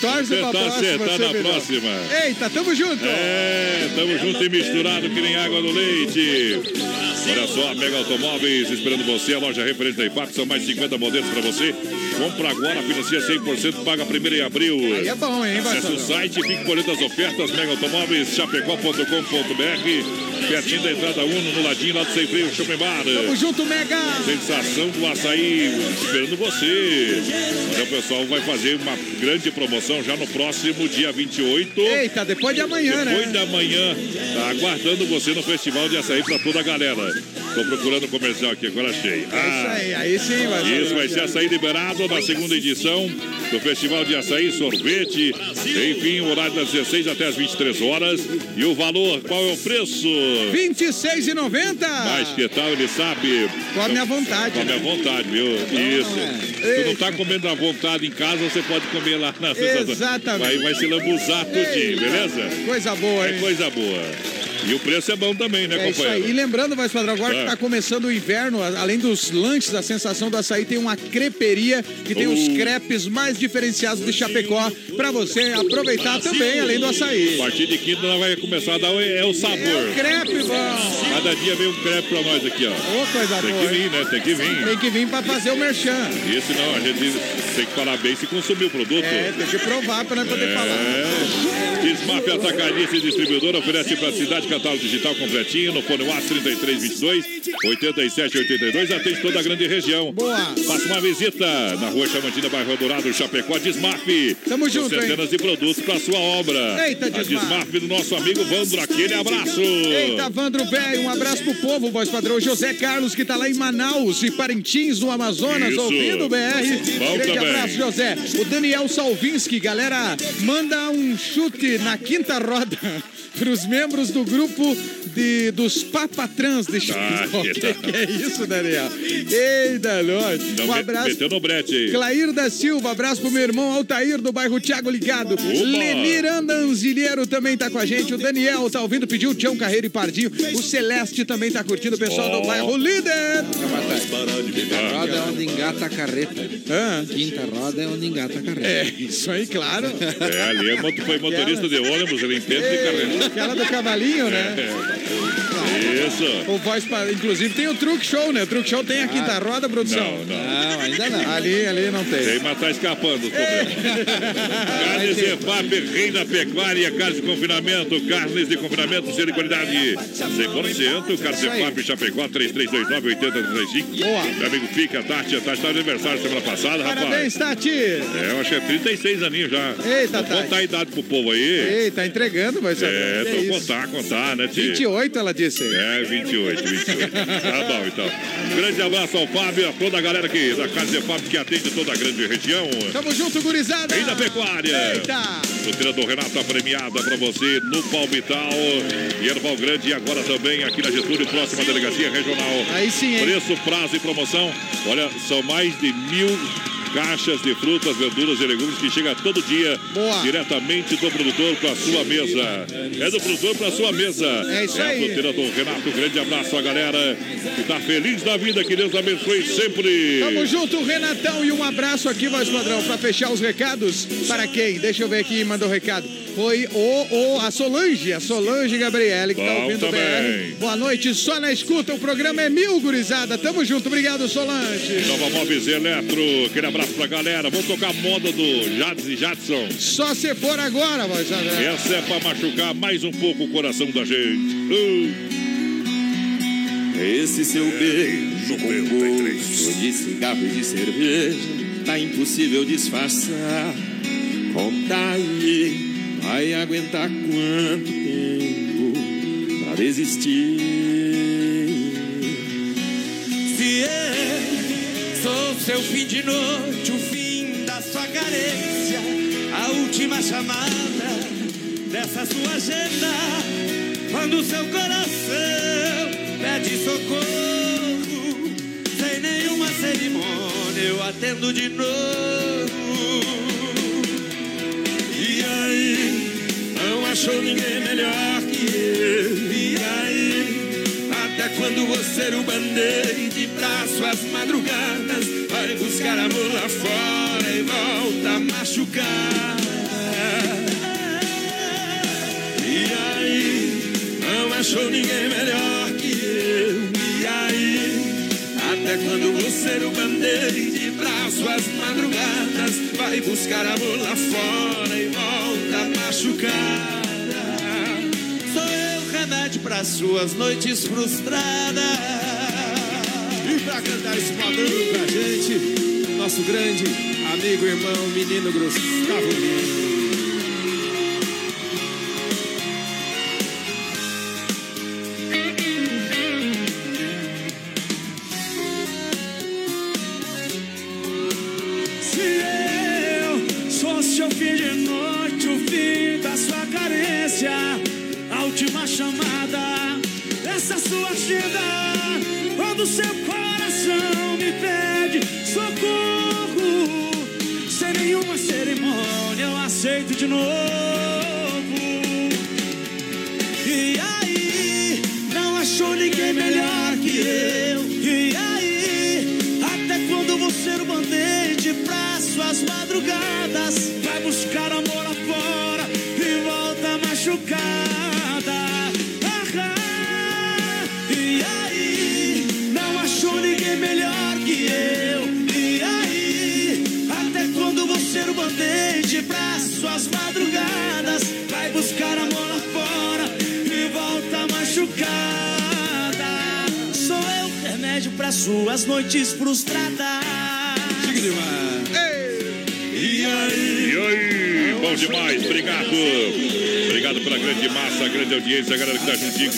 Torce pra Tentar próxima. acertar na próxima. Eita, tamo junto. É, tamo junto e misturado que nem água no leite. Olha só, Mega Automóveis esperando você, a loja referente da IPAC, são mais 50 modelos pra você. Compra agora, financia 100%, paga primeiro em abril. Aí é bom, hein, Acesse o site, fique por dentro das ofertas, Mega Automóveis, chapecó.com.br, pertinho da entrada 1, no ladinho lá do Sem Freio, Shopping Bar. Tamo junto, Mega. Sensação do açaí esperando você. Então, o pessoal vai fazer uma grande promoção já no próximo dia 28. Eita, depois de amanhã, Depois né? da manhã, tá aguardando você no Festival de Açaí pra toda a galera. Tô procurando o comercial aqui, agora achei. É isso aí, aí sim, Marcelo. Isso vai ser açaí liberado na segunda edição do Festival de Açaí Sorvete. Enfim, o horário das 16 até as 23 horas. E o valor, qual é o preço? R$26,90. Mas que tal, ele sabe? Come à vontade. Come à né? vontade, viu? Isso. Tu não tá comendo à vontade em casa, você pode comer lá na Exatamente. Vai, vai se lambuzar tudinho, beleza? Coisa boa, É hein? coisa boa. E o preço é bom também, né, É isso aí. E companheiro? lembrando, voz padrão, agora que Ah. tá começando o inverno, além dos lanches, a sensação do açaí, tem uma creperia que tem os Uh. crepes mais diferenciados de Chapecó pra você aproveitar também, além do açaí. A partir de quinta nós vai começar a dar o, é o sabor. Crepe, bom. Cada dia vem um crepe pra nós aqui, ó. Ô, coisa Tem boa. que vir, né? Tem que vir. Tem que vir pra fazer o merchan. Isso não, a gente tem que falar bem se consumir o produto. É, tem que provar nós poder falar. É. Desmaf Atacadista e Distribuidor oferece para a cidade catálogo digital completinho no fone WhatsApp 3322 8782. Atende toda a grande região. Boa. Faça uma visita na rua Chamantina, bairro Dourado, Chapecó, Desmaf. Tamo junto, hein? Centenas de produtos para sua obra. Eita, A Desmaf. Desmaf do nosso amigo Vandro, aquele abraço. Eita, Vandro Velho, um abraço pro povo, voz padrão. José Carlos, que tá lá em Manaus e Parintins, no Amazonas, Isso. ouvindo o BR. Bom Grande também. abraço, José. O Daniel Salvinski, galera, manda um chute na quinta roda (laughs) pros membros do grupo grupo de, dos Papatrans de Chapecó. que (laughs) que, tá. que é isso, Daniel? Eita, nós. Não, Um abraço. Meteu no brete aí. Clair da Silva, abraço pro meu irmão Altair do bairro Tiago Ligado. Lenir Andanzilheiro também tá com a gente. O Daniel tá ouvindo, pediu o Tião Carreiro e Pardinho. O Celeste também tá curtindo. O pessoal Ó. do bairro Líder. Quinta roda é onde engata a carreta. Quinta roda é onde engata a carreta. É, isso aí, claro. É, ali é, foi motorista de ônibus, ele entende de carreira. Aquela do cavalinho, né? É. Yeah. Isso. O voz, pa- inclusive tem o Truque Show, né? O Truque Show tem a quinta roda, produção. Não, não. Não, ainda não. Ali, ali não tem. Tem, mas tá escapando os problemas. (laughs) Carnes Efap, rei da pecuária, carnes de confinamento, carnes de confinamento, selo de qualidade 100%. Carnes Efap, Chapecó, 3329-8035. Boa. Meu amigo Fica, Tati, a Tati tá no aniversário semana passada, Parabéns, rapaz. Tati. É, eu acho que é 36 aninhos já. Eita, Vou Tati. contar a idade pro povo aí. Ei, tá entregando, vai ser. É, tô isso? contar, contar, né, tio? 28, ela disse. É, 28, 28. tá bom, então. Grande abraço ao Fábio, a toda a galera aqui da Casa de Fábio que atende toda a grande região. Tamo junto, gurizada. Rei da pecuária. Eita. Fruteira do Renato, a premiada para você no Palmital e Erval Grande. E agora também aqui na Getúlio, próxima delegacia regional. Aí sim, hein? Preço, prazo e promoção. Olha, são mais de mil caixas de frutas, verduras e legumes que chega todo dia Boa. diretamente do produtor para sua mesa. É do produtor para sua mesa. É isso é aí. fruteira do Renato. Grande abraço a galera que tá feliz da vida. Que Deus abençoe sempre. Tamo junto, Renatão, e um abraço aqui, voz padrão, pra fechar os recados. Para quem? Deixa eu ver aqui, mandou o recado. Foi o, o, a Solange, a Solange Gabriele, que tá Bom ouvindo o também. BR. Boa noite, só na escuta, o programa é mil, gurizada. Tamo junto, obrigado, Solange. Nova Móveis Eletro, aquele abraço pra galera. Vamos tocar a moda do Jades e Jadson. Só se for agora, voz. Essa é pra machucar mais um pouco o coração da gente. Uh. Esse seu beijo com gosto de cigarro e de cerveja Tá impossível disfarçar Conta aí, vai aguentar quanto tempo pra desistir Se eu sou seu fim de noite, o fim da sua carência, a última chamada dessa sua agenda, quando seu coração pede socorro, sem nenhuma cerimônia, eu atendo de novo. E aí, não achou ninguém melhor que eu? E aí? Até quando você o band-aid pra suas madrugadas Vai buscar amor lá fora e volta a machucar. E aí, não achou ninguém melhor que eu. E aí, até quando você o band-aid pra suas madrugadas Vai buscar amor lá fora e volta a machucar remédio para suas noites frustradas. E pra cantar esse padrão pra gente, nosso grande amigo, irmão, menino Gustavo Lima.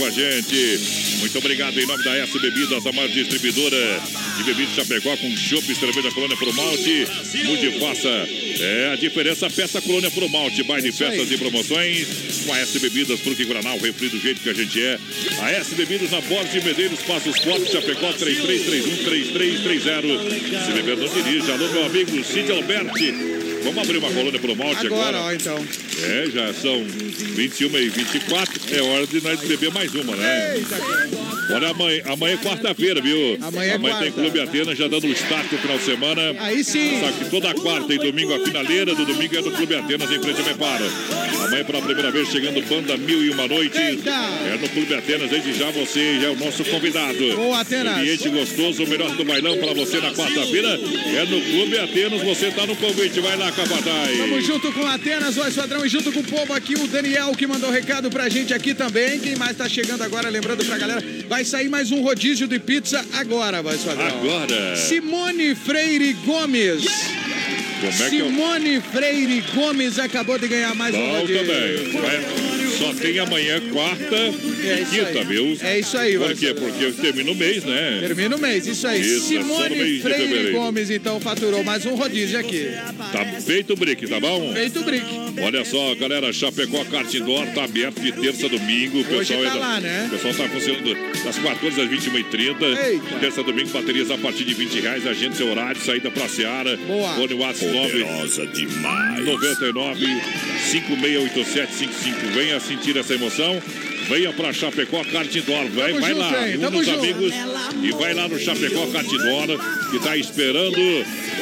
Com a gente. Muito obrigado em nome da S Bebidas, a maior distribuidora de bebidas Chapecó com chopp, cerveja colônia pro malte. Mude faça é, a diferença, peça colônia pro malte. Baile, festas e promoções com a S Bebidas, Fruque Guaraná, o refri do jeito que a gente é. A S Bebidas na Borges de Medeiros, Passos Fortes, Chapecó 3331-3330. Se beber não dirija. Alô, meu amigo Cid Alberti. Vamos abrir uma colônia pro malte agora. Agora, ó, então. É, já são 21 e 24. É hora de nós beber mais uma, né? Olha, amanhã, amanhã é quarta-feira, viu? Amanhã é tem quarta. Clube Atenas já dando o start no final de semana. Aí sim. Sabe que toda quarta e domingo a finaleira do domingo é do Clube Atenas em frente a Mepara. Amanhã pela primeira vez chegando banda Mil e Uma Noite. É no Clube Atenas, desde já você já é o nosso convidado. Boa, Atenas. Ambiente gostoso, o melhor do bailão para você na quarta-feira. É no Clube Atenas, você tá no convite. Vai lá, Capataz. Tamo junto com Atenas, voz padrão, e junto com o povo aqui, o Daniel que mandou recado pra gente aqui também. Quem mais tá chegando agora, lembrando pra galera, vai sair mais um rodízio de pizza agora, voz padrão. Agora. Simone Freire Gomes. Como é que eu... Simone Freire Gomes acabou de ganhar mais um rodízio. também. Vai- Só tem amanhã, quarta É e quinta, aí. viu? É isso aí, Por vai quê? Porque termina o mês, né? Termina o mês, isso aí. Isso, é só no mês Simone de Freire fevereiro. Gomes, então, faturou mais um rodízio aqui. Tá, Feito o brick, tá bom? Feito o brick. Olha só, galera, Chapecó Kart Indoor tá aberto de terça a domingo. O Hoje pessoal tá ainda- lá, né? O pessoal tá funcionando das 14 às 21h30. Eita. Terça a domingo, baterias a partir de 20 reais. Agende seu horário, saída pra Seara. Boa. Fone WhatsApp 9 demais. 99 568755. Venha sentir essa emoção. Venha pra Chapecó Kart Indoor. Vai, vai lá, um dos amigos. E vai lá no Chapecó Kart Indoor, que tá esperando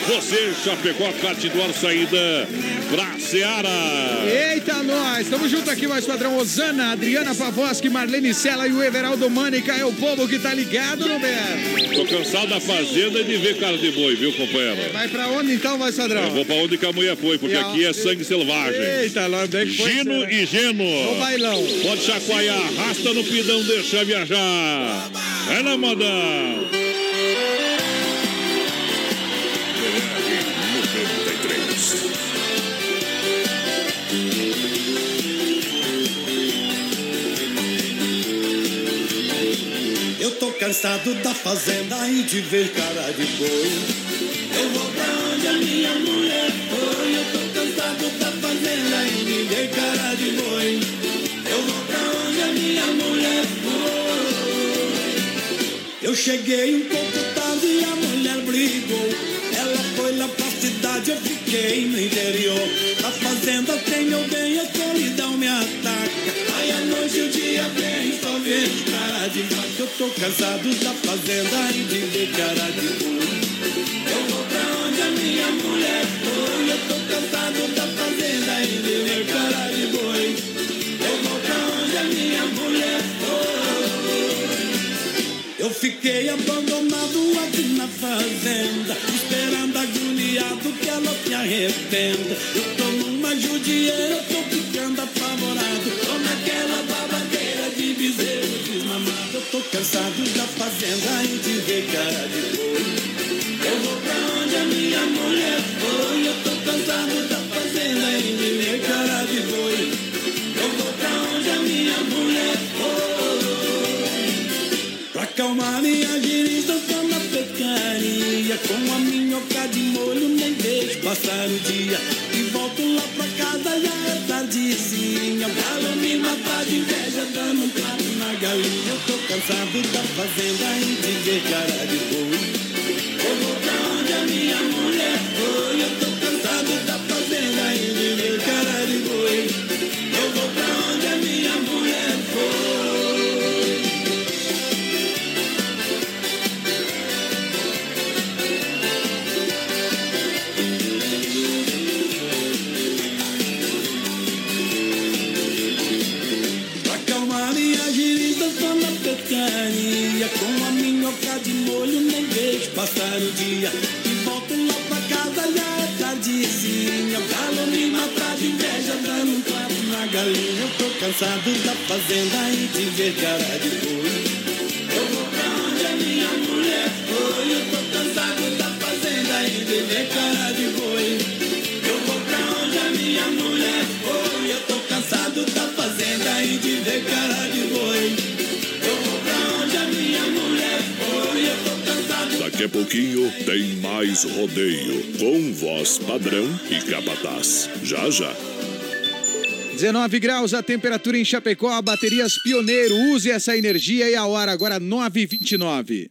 você, Chapecó Kart Indoor, saída pra Seara. Eita, nós! Tamo junto aqui, mais padrão Osana, Adriana Pavoski, Marlene Sela e o Everaldo Mânica. É o povo que tá ligado no Beto. Tô cansado da fazenda e de ver cara de boi, viu, companheiro? Vai pra onde então, mais padrão? Eu vou pra onde que a mulher foi, porque E aqui é sangue selvagem. Eita, lá onde é que foi? Gino será? e Geno. O bailão. Pode chacoalhar, arrasta no pidão, deixa viajar. Vai lá, modão. Eu tô cansado da fazenda e de ver cara de boi. Eu vou Eu cheguei um pouco tarde e a mulher brigou. Ela foi lá pra cidade, eu fiquei no interior. A fazenda tem meu bem, a solidão me ataca. Aí a noite e o dia vem, só vejo cara de. Eu tô cansado da fazenda e de ver cara de boi. Eu vou pra onde a minha mulher fiquei abandonado aqui na fazenda, esperando agoniado que ela se arrependa. Eu tô numa judieira, eu tô ficando apavorado. Tô naquela babadeira de bezerro desmamado. Eu tô cansado da fazenda e de ver cara de boi. Eu vou pra onde a minha mulher foi. Pra acalmar minha girista, eu tô na pecaria. Com a minhoca de molho, nem deixo passar o dia. E volto lá pra casa, já é tardezinha. O galo me mata de inveja, dando um prato na galinha. Eu tô cansado da fazenda e de ver cara de boi. Eu vou pra onde a minha mulher foi. Galinha. Eu tô cansado da fazenda e de ver cara de boi. Eu vou pra onde a minha mulher foi. Eu tô cansado da fazenda e de ver cara de boi. Eu vou pra onde a minha mulher foi. Eu tô cansado da fazenda e de ver cara de boi. Eu vou pra onde a minha mulher foi. Eu tô cansado. Daqui a pouquinho tem mais rodeio com voz padrão e capataz. Já já. 19 graus a temperatura em Chapecó, baterias Pioneiro. Use essa energia e a hora agora 9h29.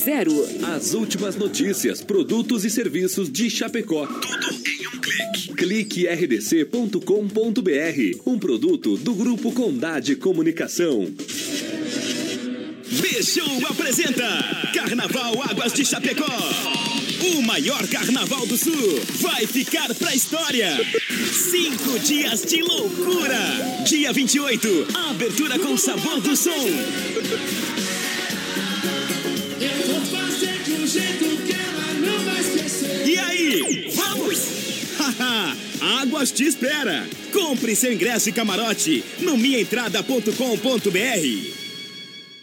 3328-3100. As últimas notícias, produtos e serviços de Chapecó. Tudo em um clique. Clique rdc.com.br. Um produto do Grupo Condade Comunicação. B-Show apresenta Carnaval Águas de Chapecó. O maior carnaval do sul vai ficar pra história. Cinco dias de loucura. Dia 28, abertura com sabor do som. Jeito que ela não vai esquecer. E aí, vamos? Haha, (laughs) Águas te espera. Compre seu ingresso e camarote no minhaentrada.com.br.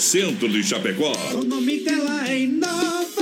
Centro de Chapecó. O nome dela é Inova.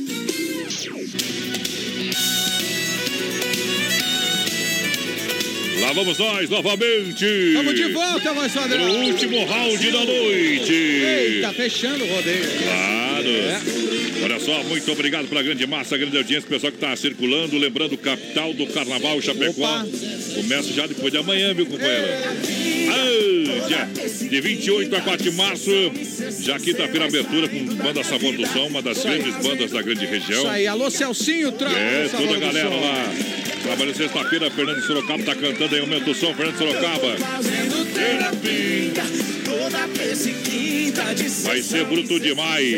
Lá vamos nós novamente. Vamos de volta, voz padrão. Pro último round da noite. Eita, fechando o rodeio. Claro. É. Olha só, muito obrigado pela grande massa, grande audiência, pessoal que está circulando. Lembrando, capital do Carnaval Chapecó. Começa já depois de amanhã, viu, companheiro? Ah, de 28 a 4 de março, já quinta-feira, abertura com Banda Sabor do Som, uma das grandes bandas da grande região. Isso aí, alô Celcinho, troca. É, toda a galera lá. Trabalhando sexta-feira, Fernando Sorocaba tá cantando aí, aumenta o som, Fernando Sorocaba. Vai ser bruto demais.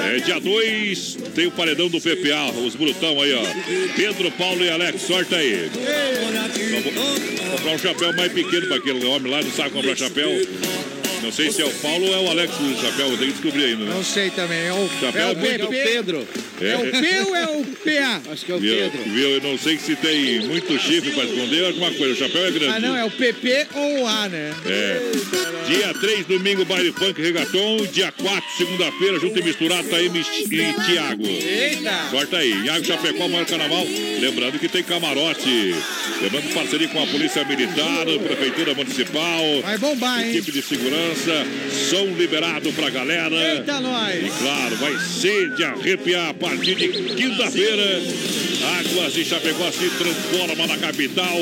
É dia 2, tem o paredão do PPA, os brutão aí, ó. Pedro, Paulo e Alex, sorte aí. Vou comprar um chapéu mais pequeno para aquele homem lá, não sabe comprar chapéu. Não sei se é o Paulo ou é o Alex do chapéu, eu tenho que descobrir ainda, né? Não sei também. É o, Chapéu é o muito- PP. é o Pedro. É o P ou é o PA? Acho que é o Viu, Pedro. viu? Eu não sei se tem muito chifre para esconder alguma coisa. O chapéu é grande. Ah, não, é o PP ou o A, né? É. Dia 3, domingo, baile funk regaton. Dia 4, segunda-feira, junto e misturado, Taíme e Tiago. Eita! Sorte aí. Iago Chapecó, maior carnaval. Lembrando que tem camarote. Lembrando parceria com a Polícia Militar, Prefeitura Municipal. Vai bombar, hein? Equipe de segurança. Som liberado pra galera. Eita, nós! E claro, vai ser de arrepiar a partir de quinta-feira. Águas de Chapecó se transforma na capital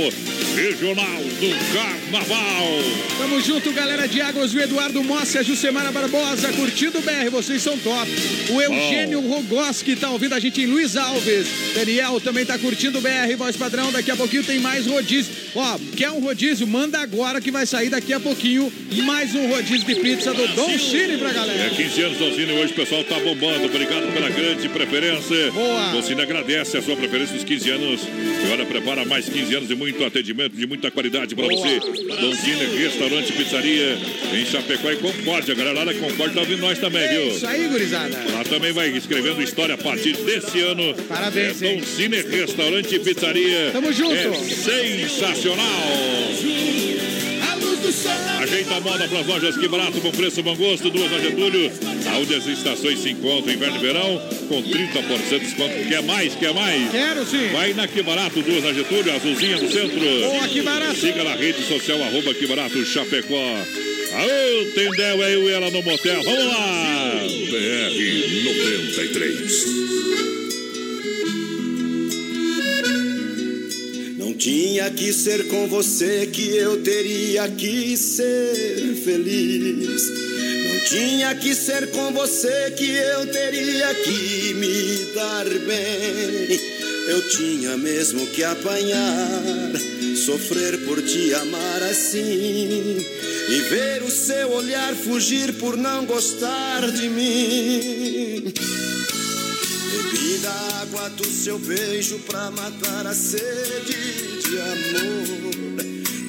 regional do carnaval. Tamo junto, galera de Águas, o Eduardo Mossi, a Jucemara Barbosa, curtindo o BR, vocês são top. O Eugênio Rogoski tá ouvindo a gente em Luiz Alves. Daniel também tá curtindo o BR, voz padrão. Daqui a pouquinho tem mais rodízio. Ó, quer um rodízio? Manda agora que vai sair daqui a pouquinho mais um rodízio de pizza do Dom Chile pra É galera. 15 anos do Cine, hoje o pessoal tá bombando. Obrigado pela grande preferência. Boa. O Cine agradece a sua preferência dos 15 anos. Agora prepara mais 15 anos de muito atendimento, de muita qualidade pra você. Cine, restaurante, pizzaria em Chapecó e Concórdia. A galera lá da Concórdia tá ouvindo nós também, viu? Isso aí, gurizada. Lá também vai escrevendo história a partir desse ano. Parabéns, é, Cine, restaurante e pizzaria. Tamo junto. É sensacional. Ajeita a moda para as lojas Que Barato, bom preço, bom gosto, duas na Getúlio. Aonde as estações se encontram, inverno e verão, com 30% de desconto. Quer mais? Quer mais? Quero sim. Vai na Que Barato, duas na Getúlio, azulzinha no centro. Boa, Que Barato. Siga na rede social, arroba Que Barato, Chapecó. Aô, Tendel, eu e ela no motel. Vamos lá! BR 93. Tinha que ser com você que eu teria que ser feliz. Não tinha que ser com você que eu teria que me dar bem. Eu tinha mesmo que apanhar, sofrer por te amar assim e ver os seu olhar fugir por não gostar de mim. Da água do seu beijo pra matar a sede de amor.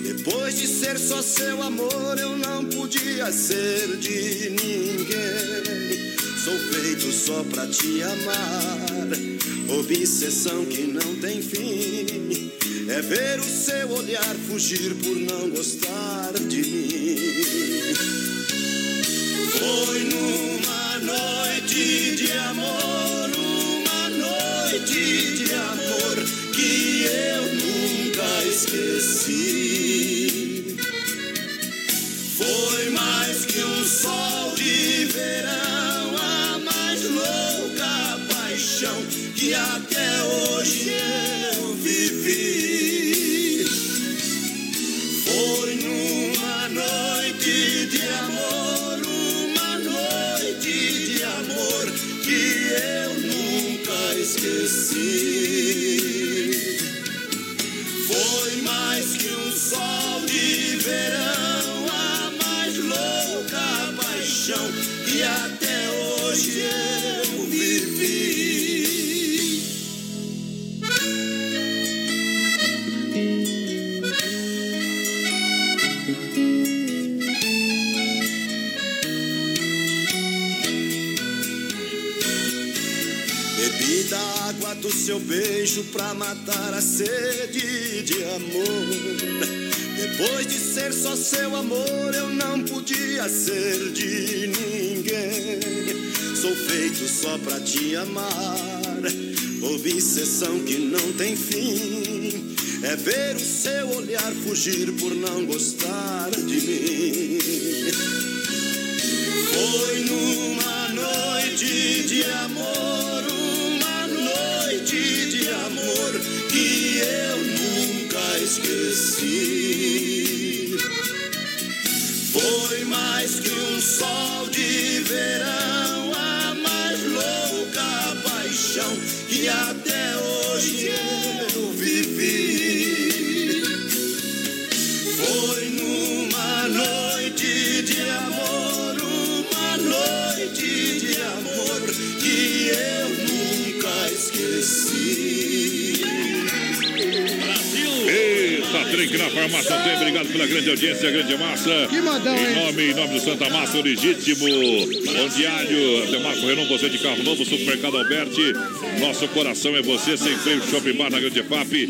Depois de ser só seu amor, eu não podia ser de ninguém. Sou feito só pra te amar. Obsessão que não tem fim. É ver o seu olhar fugir por não gostar de mim. Foi numa noite de amor, uma noite de amor que eu esqueci. Foi mais que um sol de verão, a mais louca paixão que até hoje eu vivi. Seu beijo pra matar a sede de amor. Depois de ser só seu amor, eu não podia ser de ninguém. Sou feito só pra te amar. Obsessão que não tem fim. É ver o seu olhar fugir por não gostar de mim. Foi numa noite de amor, noite de amor que eu nunca esqueci. Foi mais que um sol de verão, a mais louca paixão que até hoje eu Que na farmácia. Obrigado pela grande audiência, grande massa. Que modão, Em hein? nome, em nome do Santa Massa, o legítimo. Bom diário. Demarco Renault, você de carro novo, Supermercado Alberti. Nosso coração é você, sem freio, Shopping Bar na Grande FAP.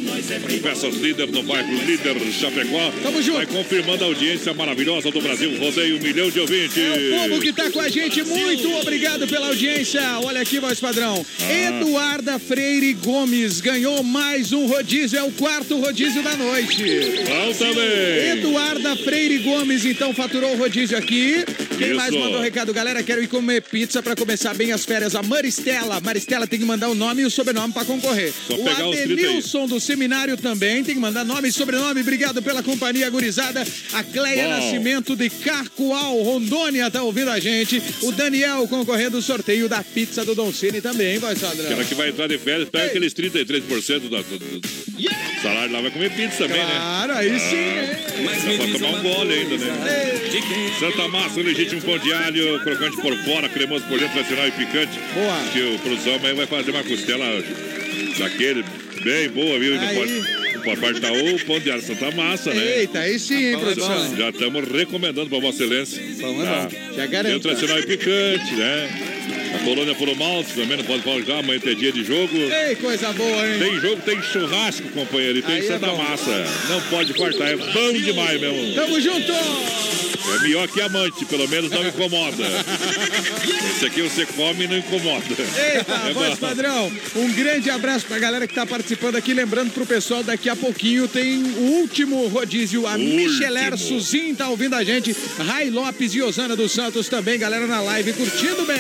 Peças líder no bairro Líder Chapecó. Tamo junto. Vai confirmando a audiência maravilhosa do Brasil. Rodeio um milhão de ouvintes. É o povo que tá com a gente, muito obrigado pela audiência. Olha aqui, voz padrão. Ah. Eduarda Freire Gomes ganhou mais um rodízio, é o quarto rodízio da noite. Bom também. Eduarda Freire Gomes, então, faturou o rodízio aqui. Quem Isso. mais mandou recado, galera? Quero ir comer pizza pra começar bem as férias. A Maristela. Maristela tem que mandar o nome e o sobrenome pra concorrer. Só o pegar os 30 aí. Adenilson do seminário também tem que mandar nome e sobrenome. Obrigado pela companhia gurizada. A Cleia Bom. Nascimento de Carcoal, Rondônia, tá ouvindo a gente. O Daniel concorrendo ao sorteio da pizza do Don Cine também, voz padrão. Aquela que vai entrar de férias, pega aqueles 33% da- do, do salário lá, vai comer pizza também, né? Claro, aí sim, hein? Dá pra tomar um gole ainda, né? Santa Massa, o legítimo pão de alho, crocante por fora, cremoso por dentro, tradicional e picante. Boa. Que o produção amanhã vai fazer uma costela daquele bem boa, viu? Não Aí. pode, pode faltar o pão de alho Santa Massa, né? Eita, aí sim, hein, produção. Já estamos recomendando para Vossa Excelência. Bom, é Tá. bom. Já Tem o garanta. tradicional e picante, né? Colônia por malte também não pode faltar, amanhã tem dia de jogo. Ei, coisa boa, hein? Tem jogo, tem churrasco, companheiro, e tem Aí é Santa bom. Massa. Não pode faltar, é bom demais mesmo. Tamo junto! É melhor que amante, pelo menos não incomoda. Esse aqui você come e não incomoda. Eita, É voz bom. padrão, um grande abraço pra galera que tá participando aqui. Lembrando pro pessoal, daqui a pouquinho tem o último rodízio. A Último. Micheler Suzin tá ouvindo a gente. Rai Lopes e Osana dos Santos também, galera na live curtindo bem.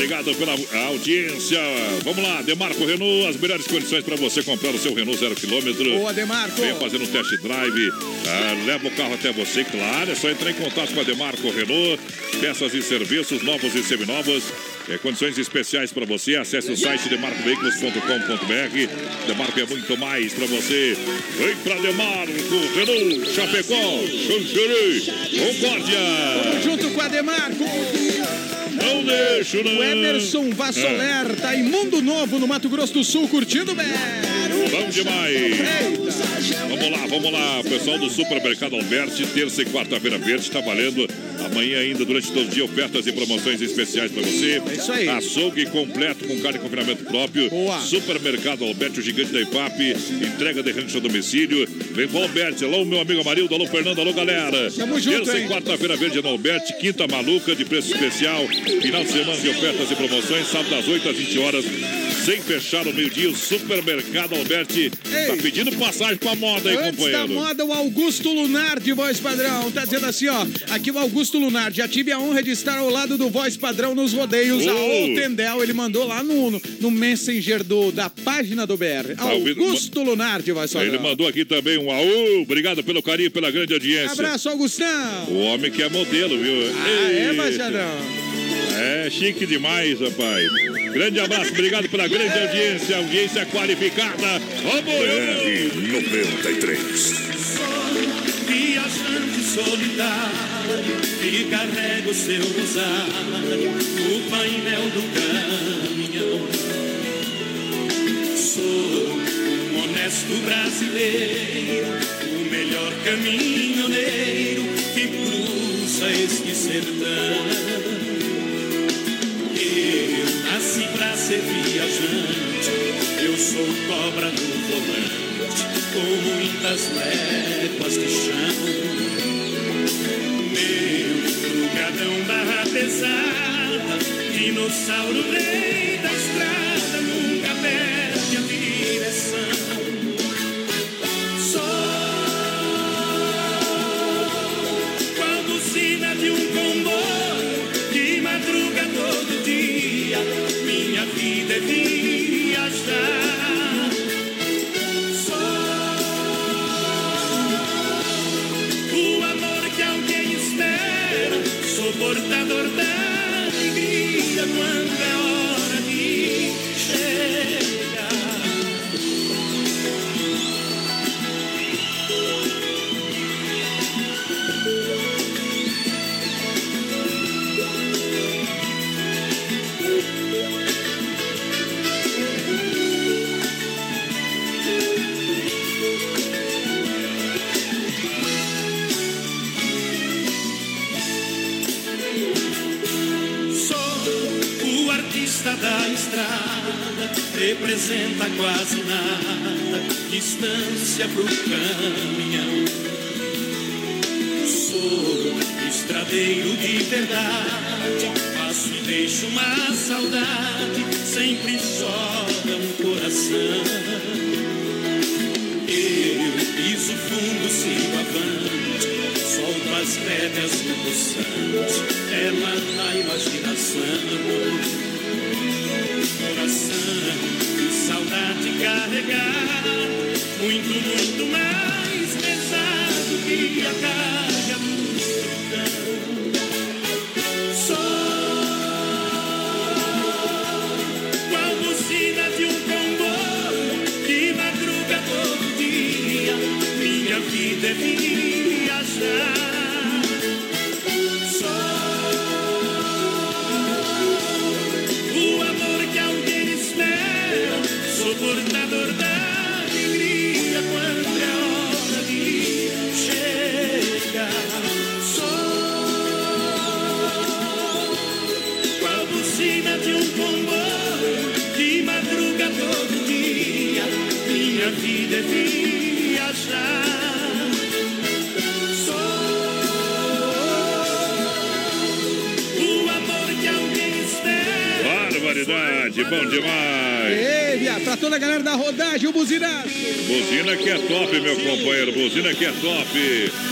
Obrigado pela audiência. Vamos lá, Demarco Renault, as melhores condições para você comprar o seu Renault zero quilômetro. Boa, Demarco. Venha fazer um test drive, ah, leva o carro até você, claro. É só entrar em contato com a Demarco Renault. Peças e serviços novos e seminovos. É, condições especiais para você. Acesse o site demarcoveículos.com.br. Demarco é muito mais para você. Vem para Demarco, Renault, Chapecó, Xanxerê, Concórdia. Tamo junto com a Demarco. Não deixo, não. O Emerson Vassoler tá em Mundo Novo, no Mato Grosso do Sul, curtindo bem. Bom demais. Vamos lá, vamos lá. Pessoal do Supermercado Alberti, terça e quarta-feira verde, está valendo. Amanhã ainda, durante todo o dia, ofertas e promoções especiais para você. É isso aí. Açougue completo com carne de confinamento próprio. Boa. Supermercado Alberti, o gigante da IPAP. Entrega de rancho a domicílio. Vem com o Alberti. Alô, meu amigo Amarildo. Alô, Fernando. Alô, galera. Tamo junto, Terça hein? e quarta-feira verde no Alberti. Quinta maluca de preço especial. Final de semana de ofertas e promoções. Sábado das 8 às 20 horas. Sem fechar o meio-dia, o Supermercado Alberti tá pedindo passagem pra moda aí, Antes da companheiro. moda, o Augusto Lunar de Voz Padrão. Tá dizendo assim, ó. Aqui o Augusto Lunar. Já tive a honra de estar ao lado do Voz Padrão nos rodeios. Oh. A Tendel, ele mandou lá no, no, Messenger do, da página do BR. Tá ouvindo? Augusto Lunar de Voz Padrão. Ele mandou aqui também um aú. Obrigado pelo carinho, pela grande audiência. Abraço, Augustão. O homem que é modelo, viu? Ah, é, Eita. É chique demais, rapaz. Grande abraço, obrigado pela grande audiência, audiência qualificada. Vamos! 93. Viajante solitário que carrega o seu rosário no painel do caminhão. Sou um honesto brasileiro, o melhor caminhoneiro que cruza este sertão. Eu nasci pra ser viajante, eu sou cobra no volante, com muitas léguas de chão. Meu lugadão barra pesada, dinossauro rei da estrada, nunca perde representa quase nada, distância pro caminhão. Sou estradeiro de verdade, faço e deixo uma saudade, sempre sobra um coração. Eu piso fundo, sigo avante, solto as rédeas no poçante, ela na imaginação. Coração saudade carregado, muito, muito mais pesado que a carga do. Barbaridade, bom demais. Ei, pra toda a galera da rodagem, o buzinaço. Buzina que é top, meu companheiro. Buzina que é top.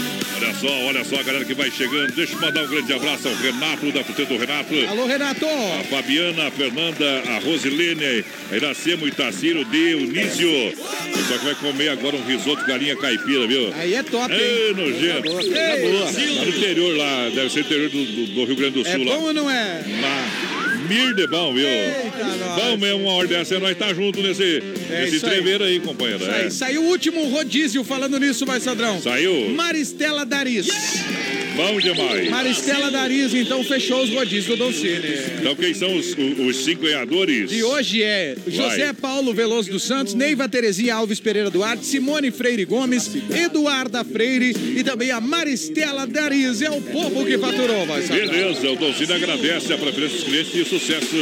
Olha só, olha só a galera que vai chegando. Deixa eu mandar um grande abraço ao Renato, da Fruteira do Renato. Alô, Renato. A Fabiana, a Fernanda, a Rosilene, a Iracema, o Itaciro, o Dionísio. Pessoal que vai comer agora um risoto galinha caipira, viu? Aí é top, hein? Ei, nojento. Tá. Lá no interior lá, deve ser interior do, do- do Rio Grande do É Sul lá. bom ou não é? Lá. Mir de bom, viu? bom mesmo, uma hora dessa, nós tá junto nesse, É nesse isso aí. treveiro aí, companheiro. Isso é. aí, Saiu o último rodízio falando nisso, vai, Sadrão. Saiu. Maristela Dariz. Bom demais. Maristela Dariz, então, fechou os rodízios do Don Cine. Então quem são os, os, cinco ganhadores? De hoje é José Vai. Paulo Veloso dos Santos, Neiva Terezinha Alves Pereira Duarte, Simone Freire Gomes, Eduarda Freire e também a Maristela Dariz. É o povo que faturou, vai. Beleza, o Dolcine agradece a preferência dos clientes e o sucesso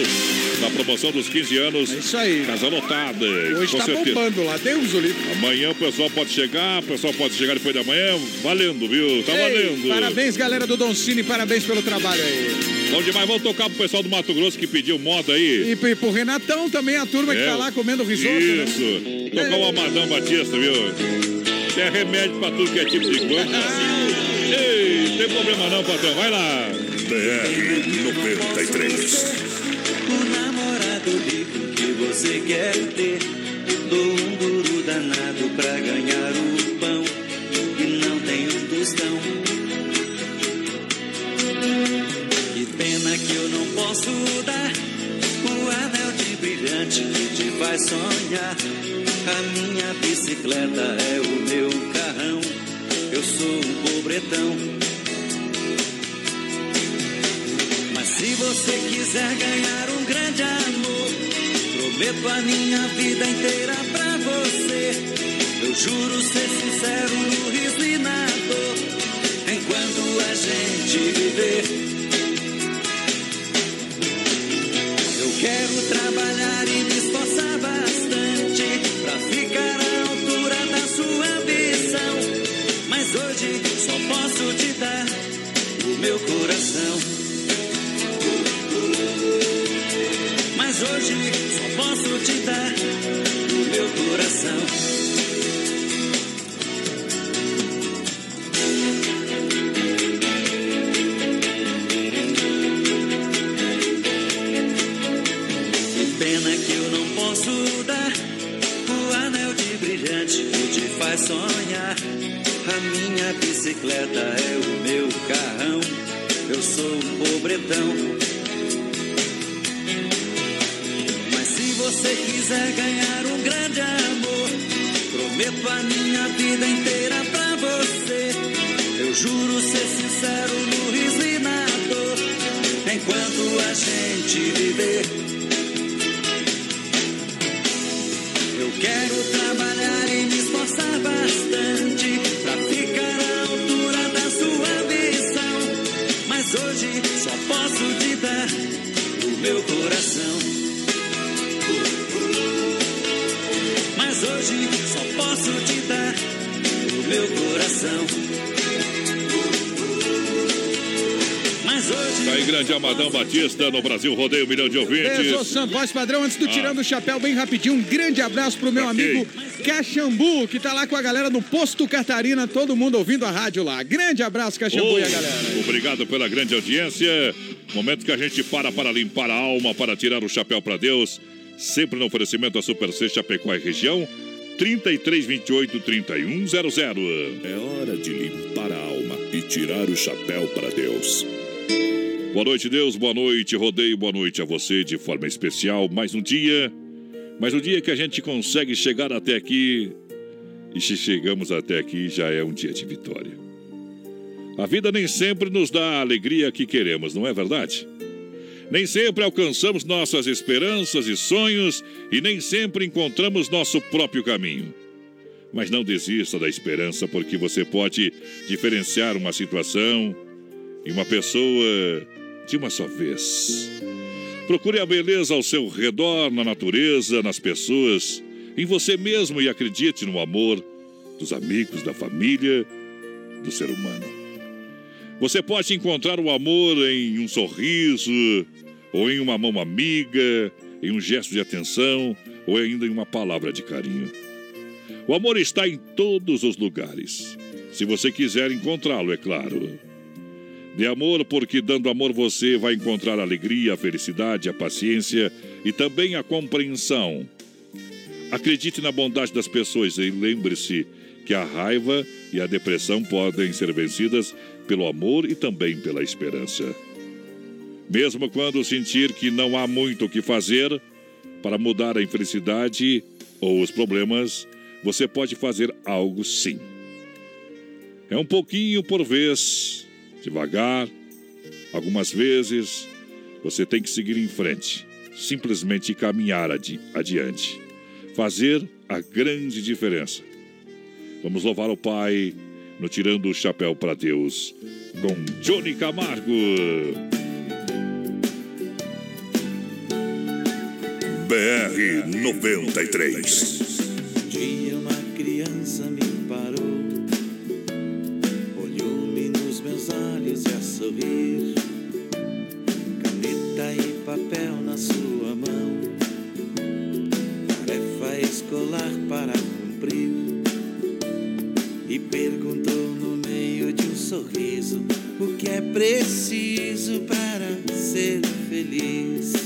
na promoção dos 15 anos. É isso aí. Casa lotada. Hoje com tá certeza. bombando lá, Deus o livre. Amanhã o pessoal pode chegar, o pessoal pode chegar depois da manhã, valendo, viu? Tá Ei, valendo. Parabéns, galera do Don Cine, parabéns pelo trabalho aí. Bom demais, vamos tocar pro pessoal do Mato Grosso que pediu moda aí. E, e pro Renatão também, a turma que É. tá lá comendo risoto, né? Isso. Tocar o Amadão Batista, viu? É remédio pra tudo que é tipo de coisa. (laughs) Ei, tem problema não, patrão. Vai lá. BR 93. O namorado rico que você quer ter Dou um duro danado pra ganhar o pão E não tem um tostão Que pena que eu não posso dar O anel de brilhante que te faz sonhar A minha bicicleta é o meu carrão Eu sou um pobretão Mas se você quiser ganhar um grande amor, prometo a minha vida inteira pra você. Eu juro ser sincero no riso e na dor, enquanto a gente viver. Quero trabalhar e me esforçar bastante pra ficar à altura da sua ambição. Mas hoje só posso te dar o meu coração. Mas hoje só posso te dar o meu coração. Faz sonhar. A minha bicicleta é o meu carrão. Eu sou um pobretão. Mas se você quiser ganhar um grande amor, prometo a minha vida inteira pra você. Eu juro ser sincero no riso e na dor, enquanto a gente viver. Coração. Tá aí, grande Amadão Batista no Brasil Rodeio, um milhão de ouvintes. Beijo, Santo Voz Padrão. Antes do Ah. Tirando o Chapéu, bem rapidinho, um grande abraço pro meu quem? amigo Caxambu, que tá lá com a galera no Posto Catarina, todo mundo ouvindo a rádio lá. Grande abraço, Caxambu e a Oh, galera. Obrigado pela grande audiência. Momento que a gente para para limpar a alma, para tirar o chapéu para Deus. Sempre no oferecimento da Super Chapecó e região. 3328 3100. É hora de limpar a alma e tirar o chapéu para Deus. Boa noite, Deus. Boa noite, rodeio. Boa noite a você de forma especial. Mais um dia. Mais um dia que a gente consegue chegar até aqui. E se chegamos até aqui, já é um dia de vitória. A vida nem sempre nos dá a alegria que queremos, não é verdade? Nem sempre alcançamos nossas esperanças e sonhos e nem sempre encontramos nosso próprio caminho. Mas não desista da esperança, porque você pode diferenciar uma situação e uma pessoa de uma só vez. Procure a beleza ao seu redor, na natureza, nas pessoas, em você mesmo e acredite no amor dos amigos, da família, do ser humano. Você pode encontrar o amor em um sorriso, ou em uma mão amiga, em um gesto de atenção, ou ainda em uma palavra de carinho. O amor está em todos os lugares. Se você quiser encontrá-lo, é claro. Dê amor, porque dando amor você vai encontrar a alegria, a felicidade, a paciência e também a compreensão. Acredite na bondade das pessoas e lembre-se que a raiva e a depressão podem ser vencidas pelo amor e também pela esperança. Mesmo quando sentir que não há muito o que fazer para mudar a infelicidade ou os problemas, você pode fazer algo sim. É um pouquinho por vez, devagar, algumas vezes, você tem que seguir em frente, simplesmente caminhar adi adiante, fazer a grande diferença. Vamos louvar o Pai no Tirando o Chapéu para Deus com Johnny Camargo. BR 93. Um dia uma criança me parou, olhou-me nos meus olhos e a sorrir, caneta e papel na sua mão, tarefa escolar para cumprir, e perguntou no meio de um sorriso o que é preciso para ser feliz.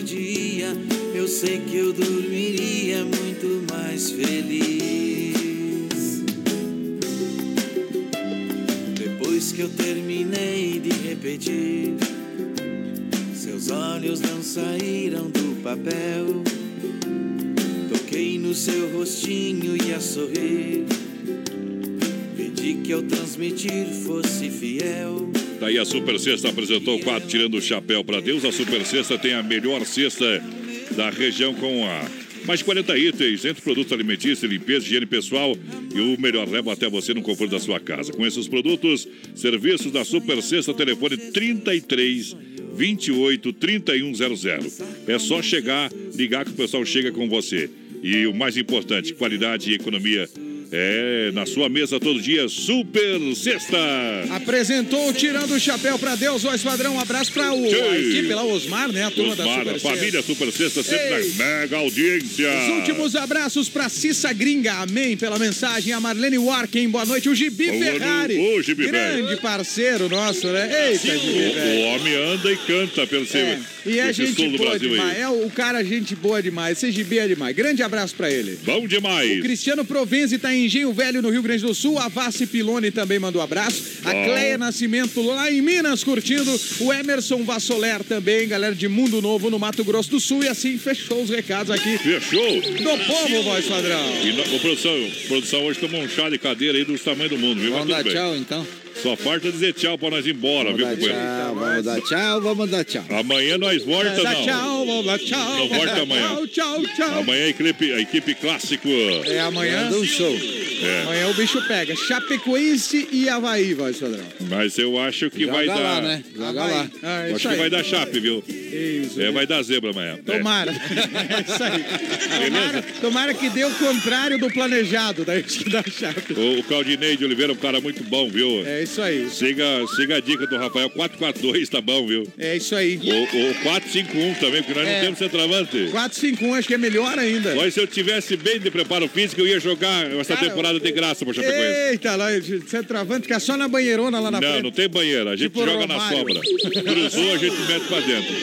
sei que eu dormiria muito mais feliz. Depois que eu terminei de repetir, seus olhos não saíram do papel. Toquei no seu rostinho e a sorrir. Pedi que ao transmitir fosse fiel. Daí a Super Sexta apresentou o quadro Tirando o Chapéu para Deus. A Super Sexta tem a melhor cesta da região com a mais de 40 itens, entre produtos alimentícios, limpeza, higiene pessoal e o melhor leva até você no conforto da sua casa. Com esses produtos, serviços da Super Sexta, telefone 33 28 3100. É só chegar, ligar que o pessoal chega com você. E o mais importante, qualidade e economia é na sua mesa todo dia, Super Sexta. Apresentou Tirando o Chapéu pra Deus, o Esquadrão. Um abraço pra o, a equipe lá, o Osmar, né? A turma Osmar, da Super Sexta. família Super Sexta, sempre Ei. na mega audiência. Os últimos abraços pra Cissa Gringa, amém pela mensagem. A Marlene Warken, boa noite. O Gibi Boa Ferrari, ô, Gibi grande velho. parceiro nosso, né? Eita, Gibi, O, o homem anda e canta pelo seu. É, e é gente boa demais. aí. É o cara gente boa demais. Esse Gibi é demais. Grande abraço pra ele. Bom demais. O Cristiano Provenzi tá em Engenho Velho, no Rio Grande do Sul. A Vassi Piloni também mandou abraço. A. Cleia Nascimento lá em Minas curtindo. O Emerson Vassoler também, galera de Mundo Novo no Mato Grosso do Sul. E assim fechou os recados aqui. Fechou. Do povo, voz padrão. E ô, produção, produção hoje tomou um chá de cadeira aí do tamanho do mundo, viu? Vamos dar tchau, então? Só falta dizer tchau pra nós ir embora, Vamos viu, dar companheiro? tchau, vamos dar tchau, vamos dar tchau. Amanhã nós volta, não. tchau, blá, tchau. Não volta amanhã. Tchau, tchau, tchau. Amanhã a equipe, a equipe clássico. É amanhã. Manda um show. É. Amanhã o bicho pega. Chapecoense e Havaí, voz padrão. Mas eu acho que Joga vai lá, dar. né? Joga lá. Ah, acho isso que vai dar chape, viu? Isso. É, vai dar zebra amanhã. É. Tomara. (laughs) É isso aí. Tomara, tomara que dê o contrário do planejado, daí que dá chape. O, o Claudinei de Oliveira é um cara muito bom, viu? É isso aí. Siga, siga a dica do Rafael. 442 tá bom, viu? É isso aí. O, o 451 também, porque nós É. não temos centroavante. 451 acho que é melhor ainda. Mas se eu tivesse bem de preparo físico, eu ia jogar essa Cara, temporada de graça pro Chapecoense. Eita, lá, centroavante, fica só na banheirona lá na Não, frente. não tem banheiro. A gente Tipo joga na sobra. Cruzou, a gente mete pra dentro.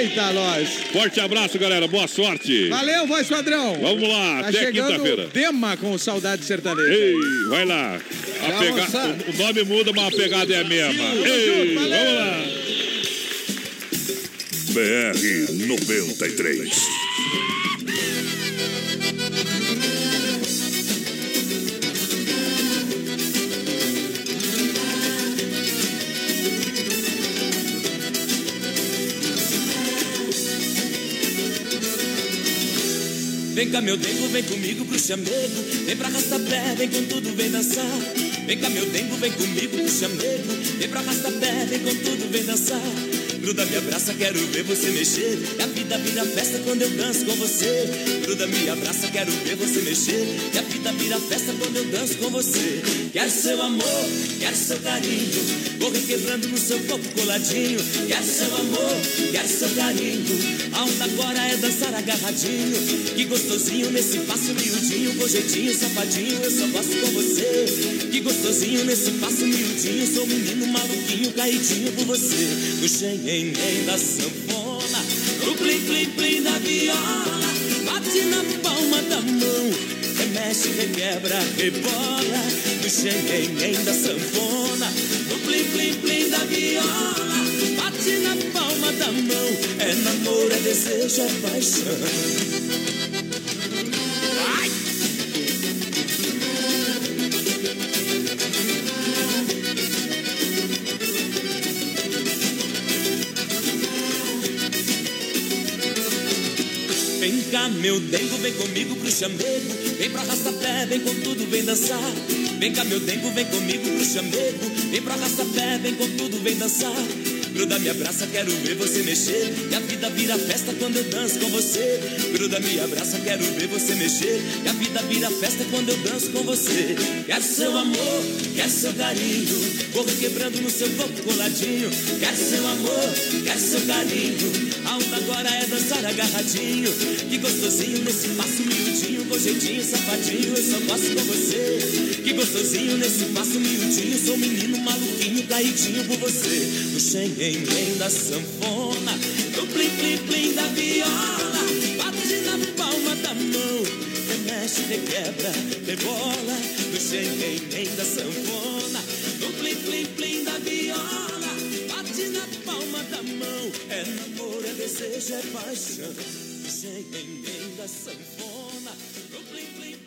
Eita, nós. Forte abraço, galera. Boa sorte. Valeu, voz padrão. Vamos lá, Tá até quinta-feira. Dema com saudade sertaneja. Ei, vai lá. A Tchau, pega... moçada. o, o nome muda, mas a pegada é a mesma. Ei, vamos lá. BR 93. Vem cá, meu dengo, vem comigo pro chamego. Vem pra arrastapé, vem com tudo, vem dançar. Vem cá, meu dengo, vem comigo pro chamego. Vem pra arrastapé, vem com tudo, vem dançar. Gruda, me abraça, quero ver você mexer. E a vida vira festa quando eu danço com você. Gruda, me abraça, quero ver você mexer. E a vida vira festa quando eu danço com você. Quero seu amor, quero seu carinho. Vou requebrando no seu corpo coladinho. Quero seu amor, quero seu carinho. A onda agora é dançar agarradinho. Que gostosinho nesse passo miudinho, com jeitinho safadinho, eu só gosto com você. Que gostosinho nesse passo miudinho, sou um menino maluquinho, caidinho por você. No xenhen da sanfona, no plim plim plim da viola, bate na palma da mão. Remexe, requebra, rebola, no xenhen da sanfona, no plim plim plim da viola, bate na palma da mão. É namoro, é desejo, é paixão. Cá, meu dengo, vem comigo pro chamego. Vem pra arrastapé, vem com tudo, vem dançar. Vem cá, meu dengo, vem comigo pro chamego. Vem pra arrastapé, vem com tudo, vem dançar. Gruda, me abraça, quero ver você mexer. E a vida vira festa quando eu danço com você. Gruda, me abraça, quero ver você mexer. E a vida vira festa quando eu danço com você. Quero seu amor, quero seu carinho. Vou requebrando no seu corpo coladinho. Quero seu amor, quero seu carinho. A onda agora é dançar agarradinho. Que gostosinho nesse passo miudinho, com jeitinho safadinho, eu só gosto com você. Que gostosinho nesse passo miudinho, sou menino maluquinho, caidinho por você. No xenhen da sanfona, no plim plim plim da viola, bate na palma da mão. Remexe, requebra, rebola, no xenhen da sanfona, no plim plim plim da viola, bate na palma da mão. É namoro, é desejo, é paixão. No xenhen da sanfona, no plim plim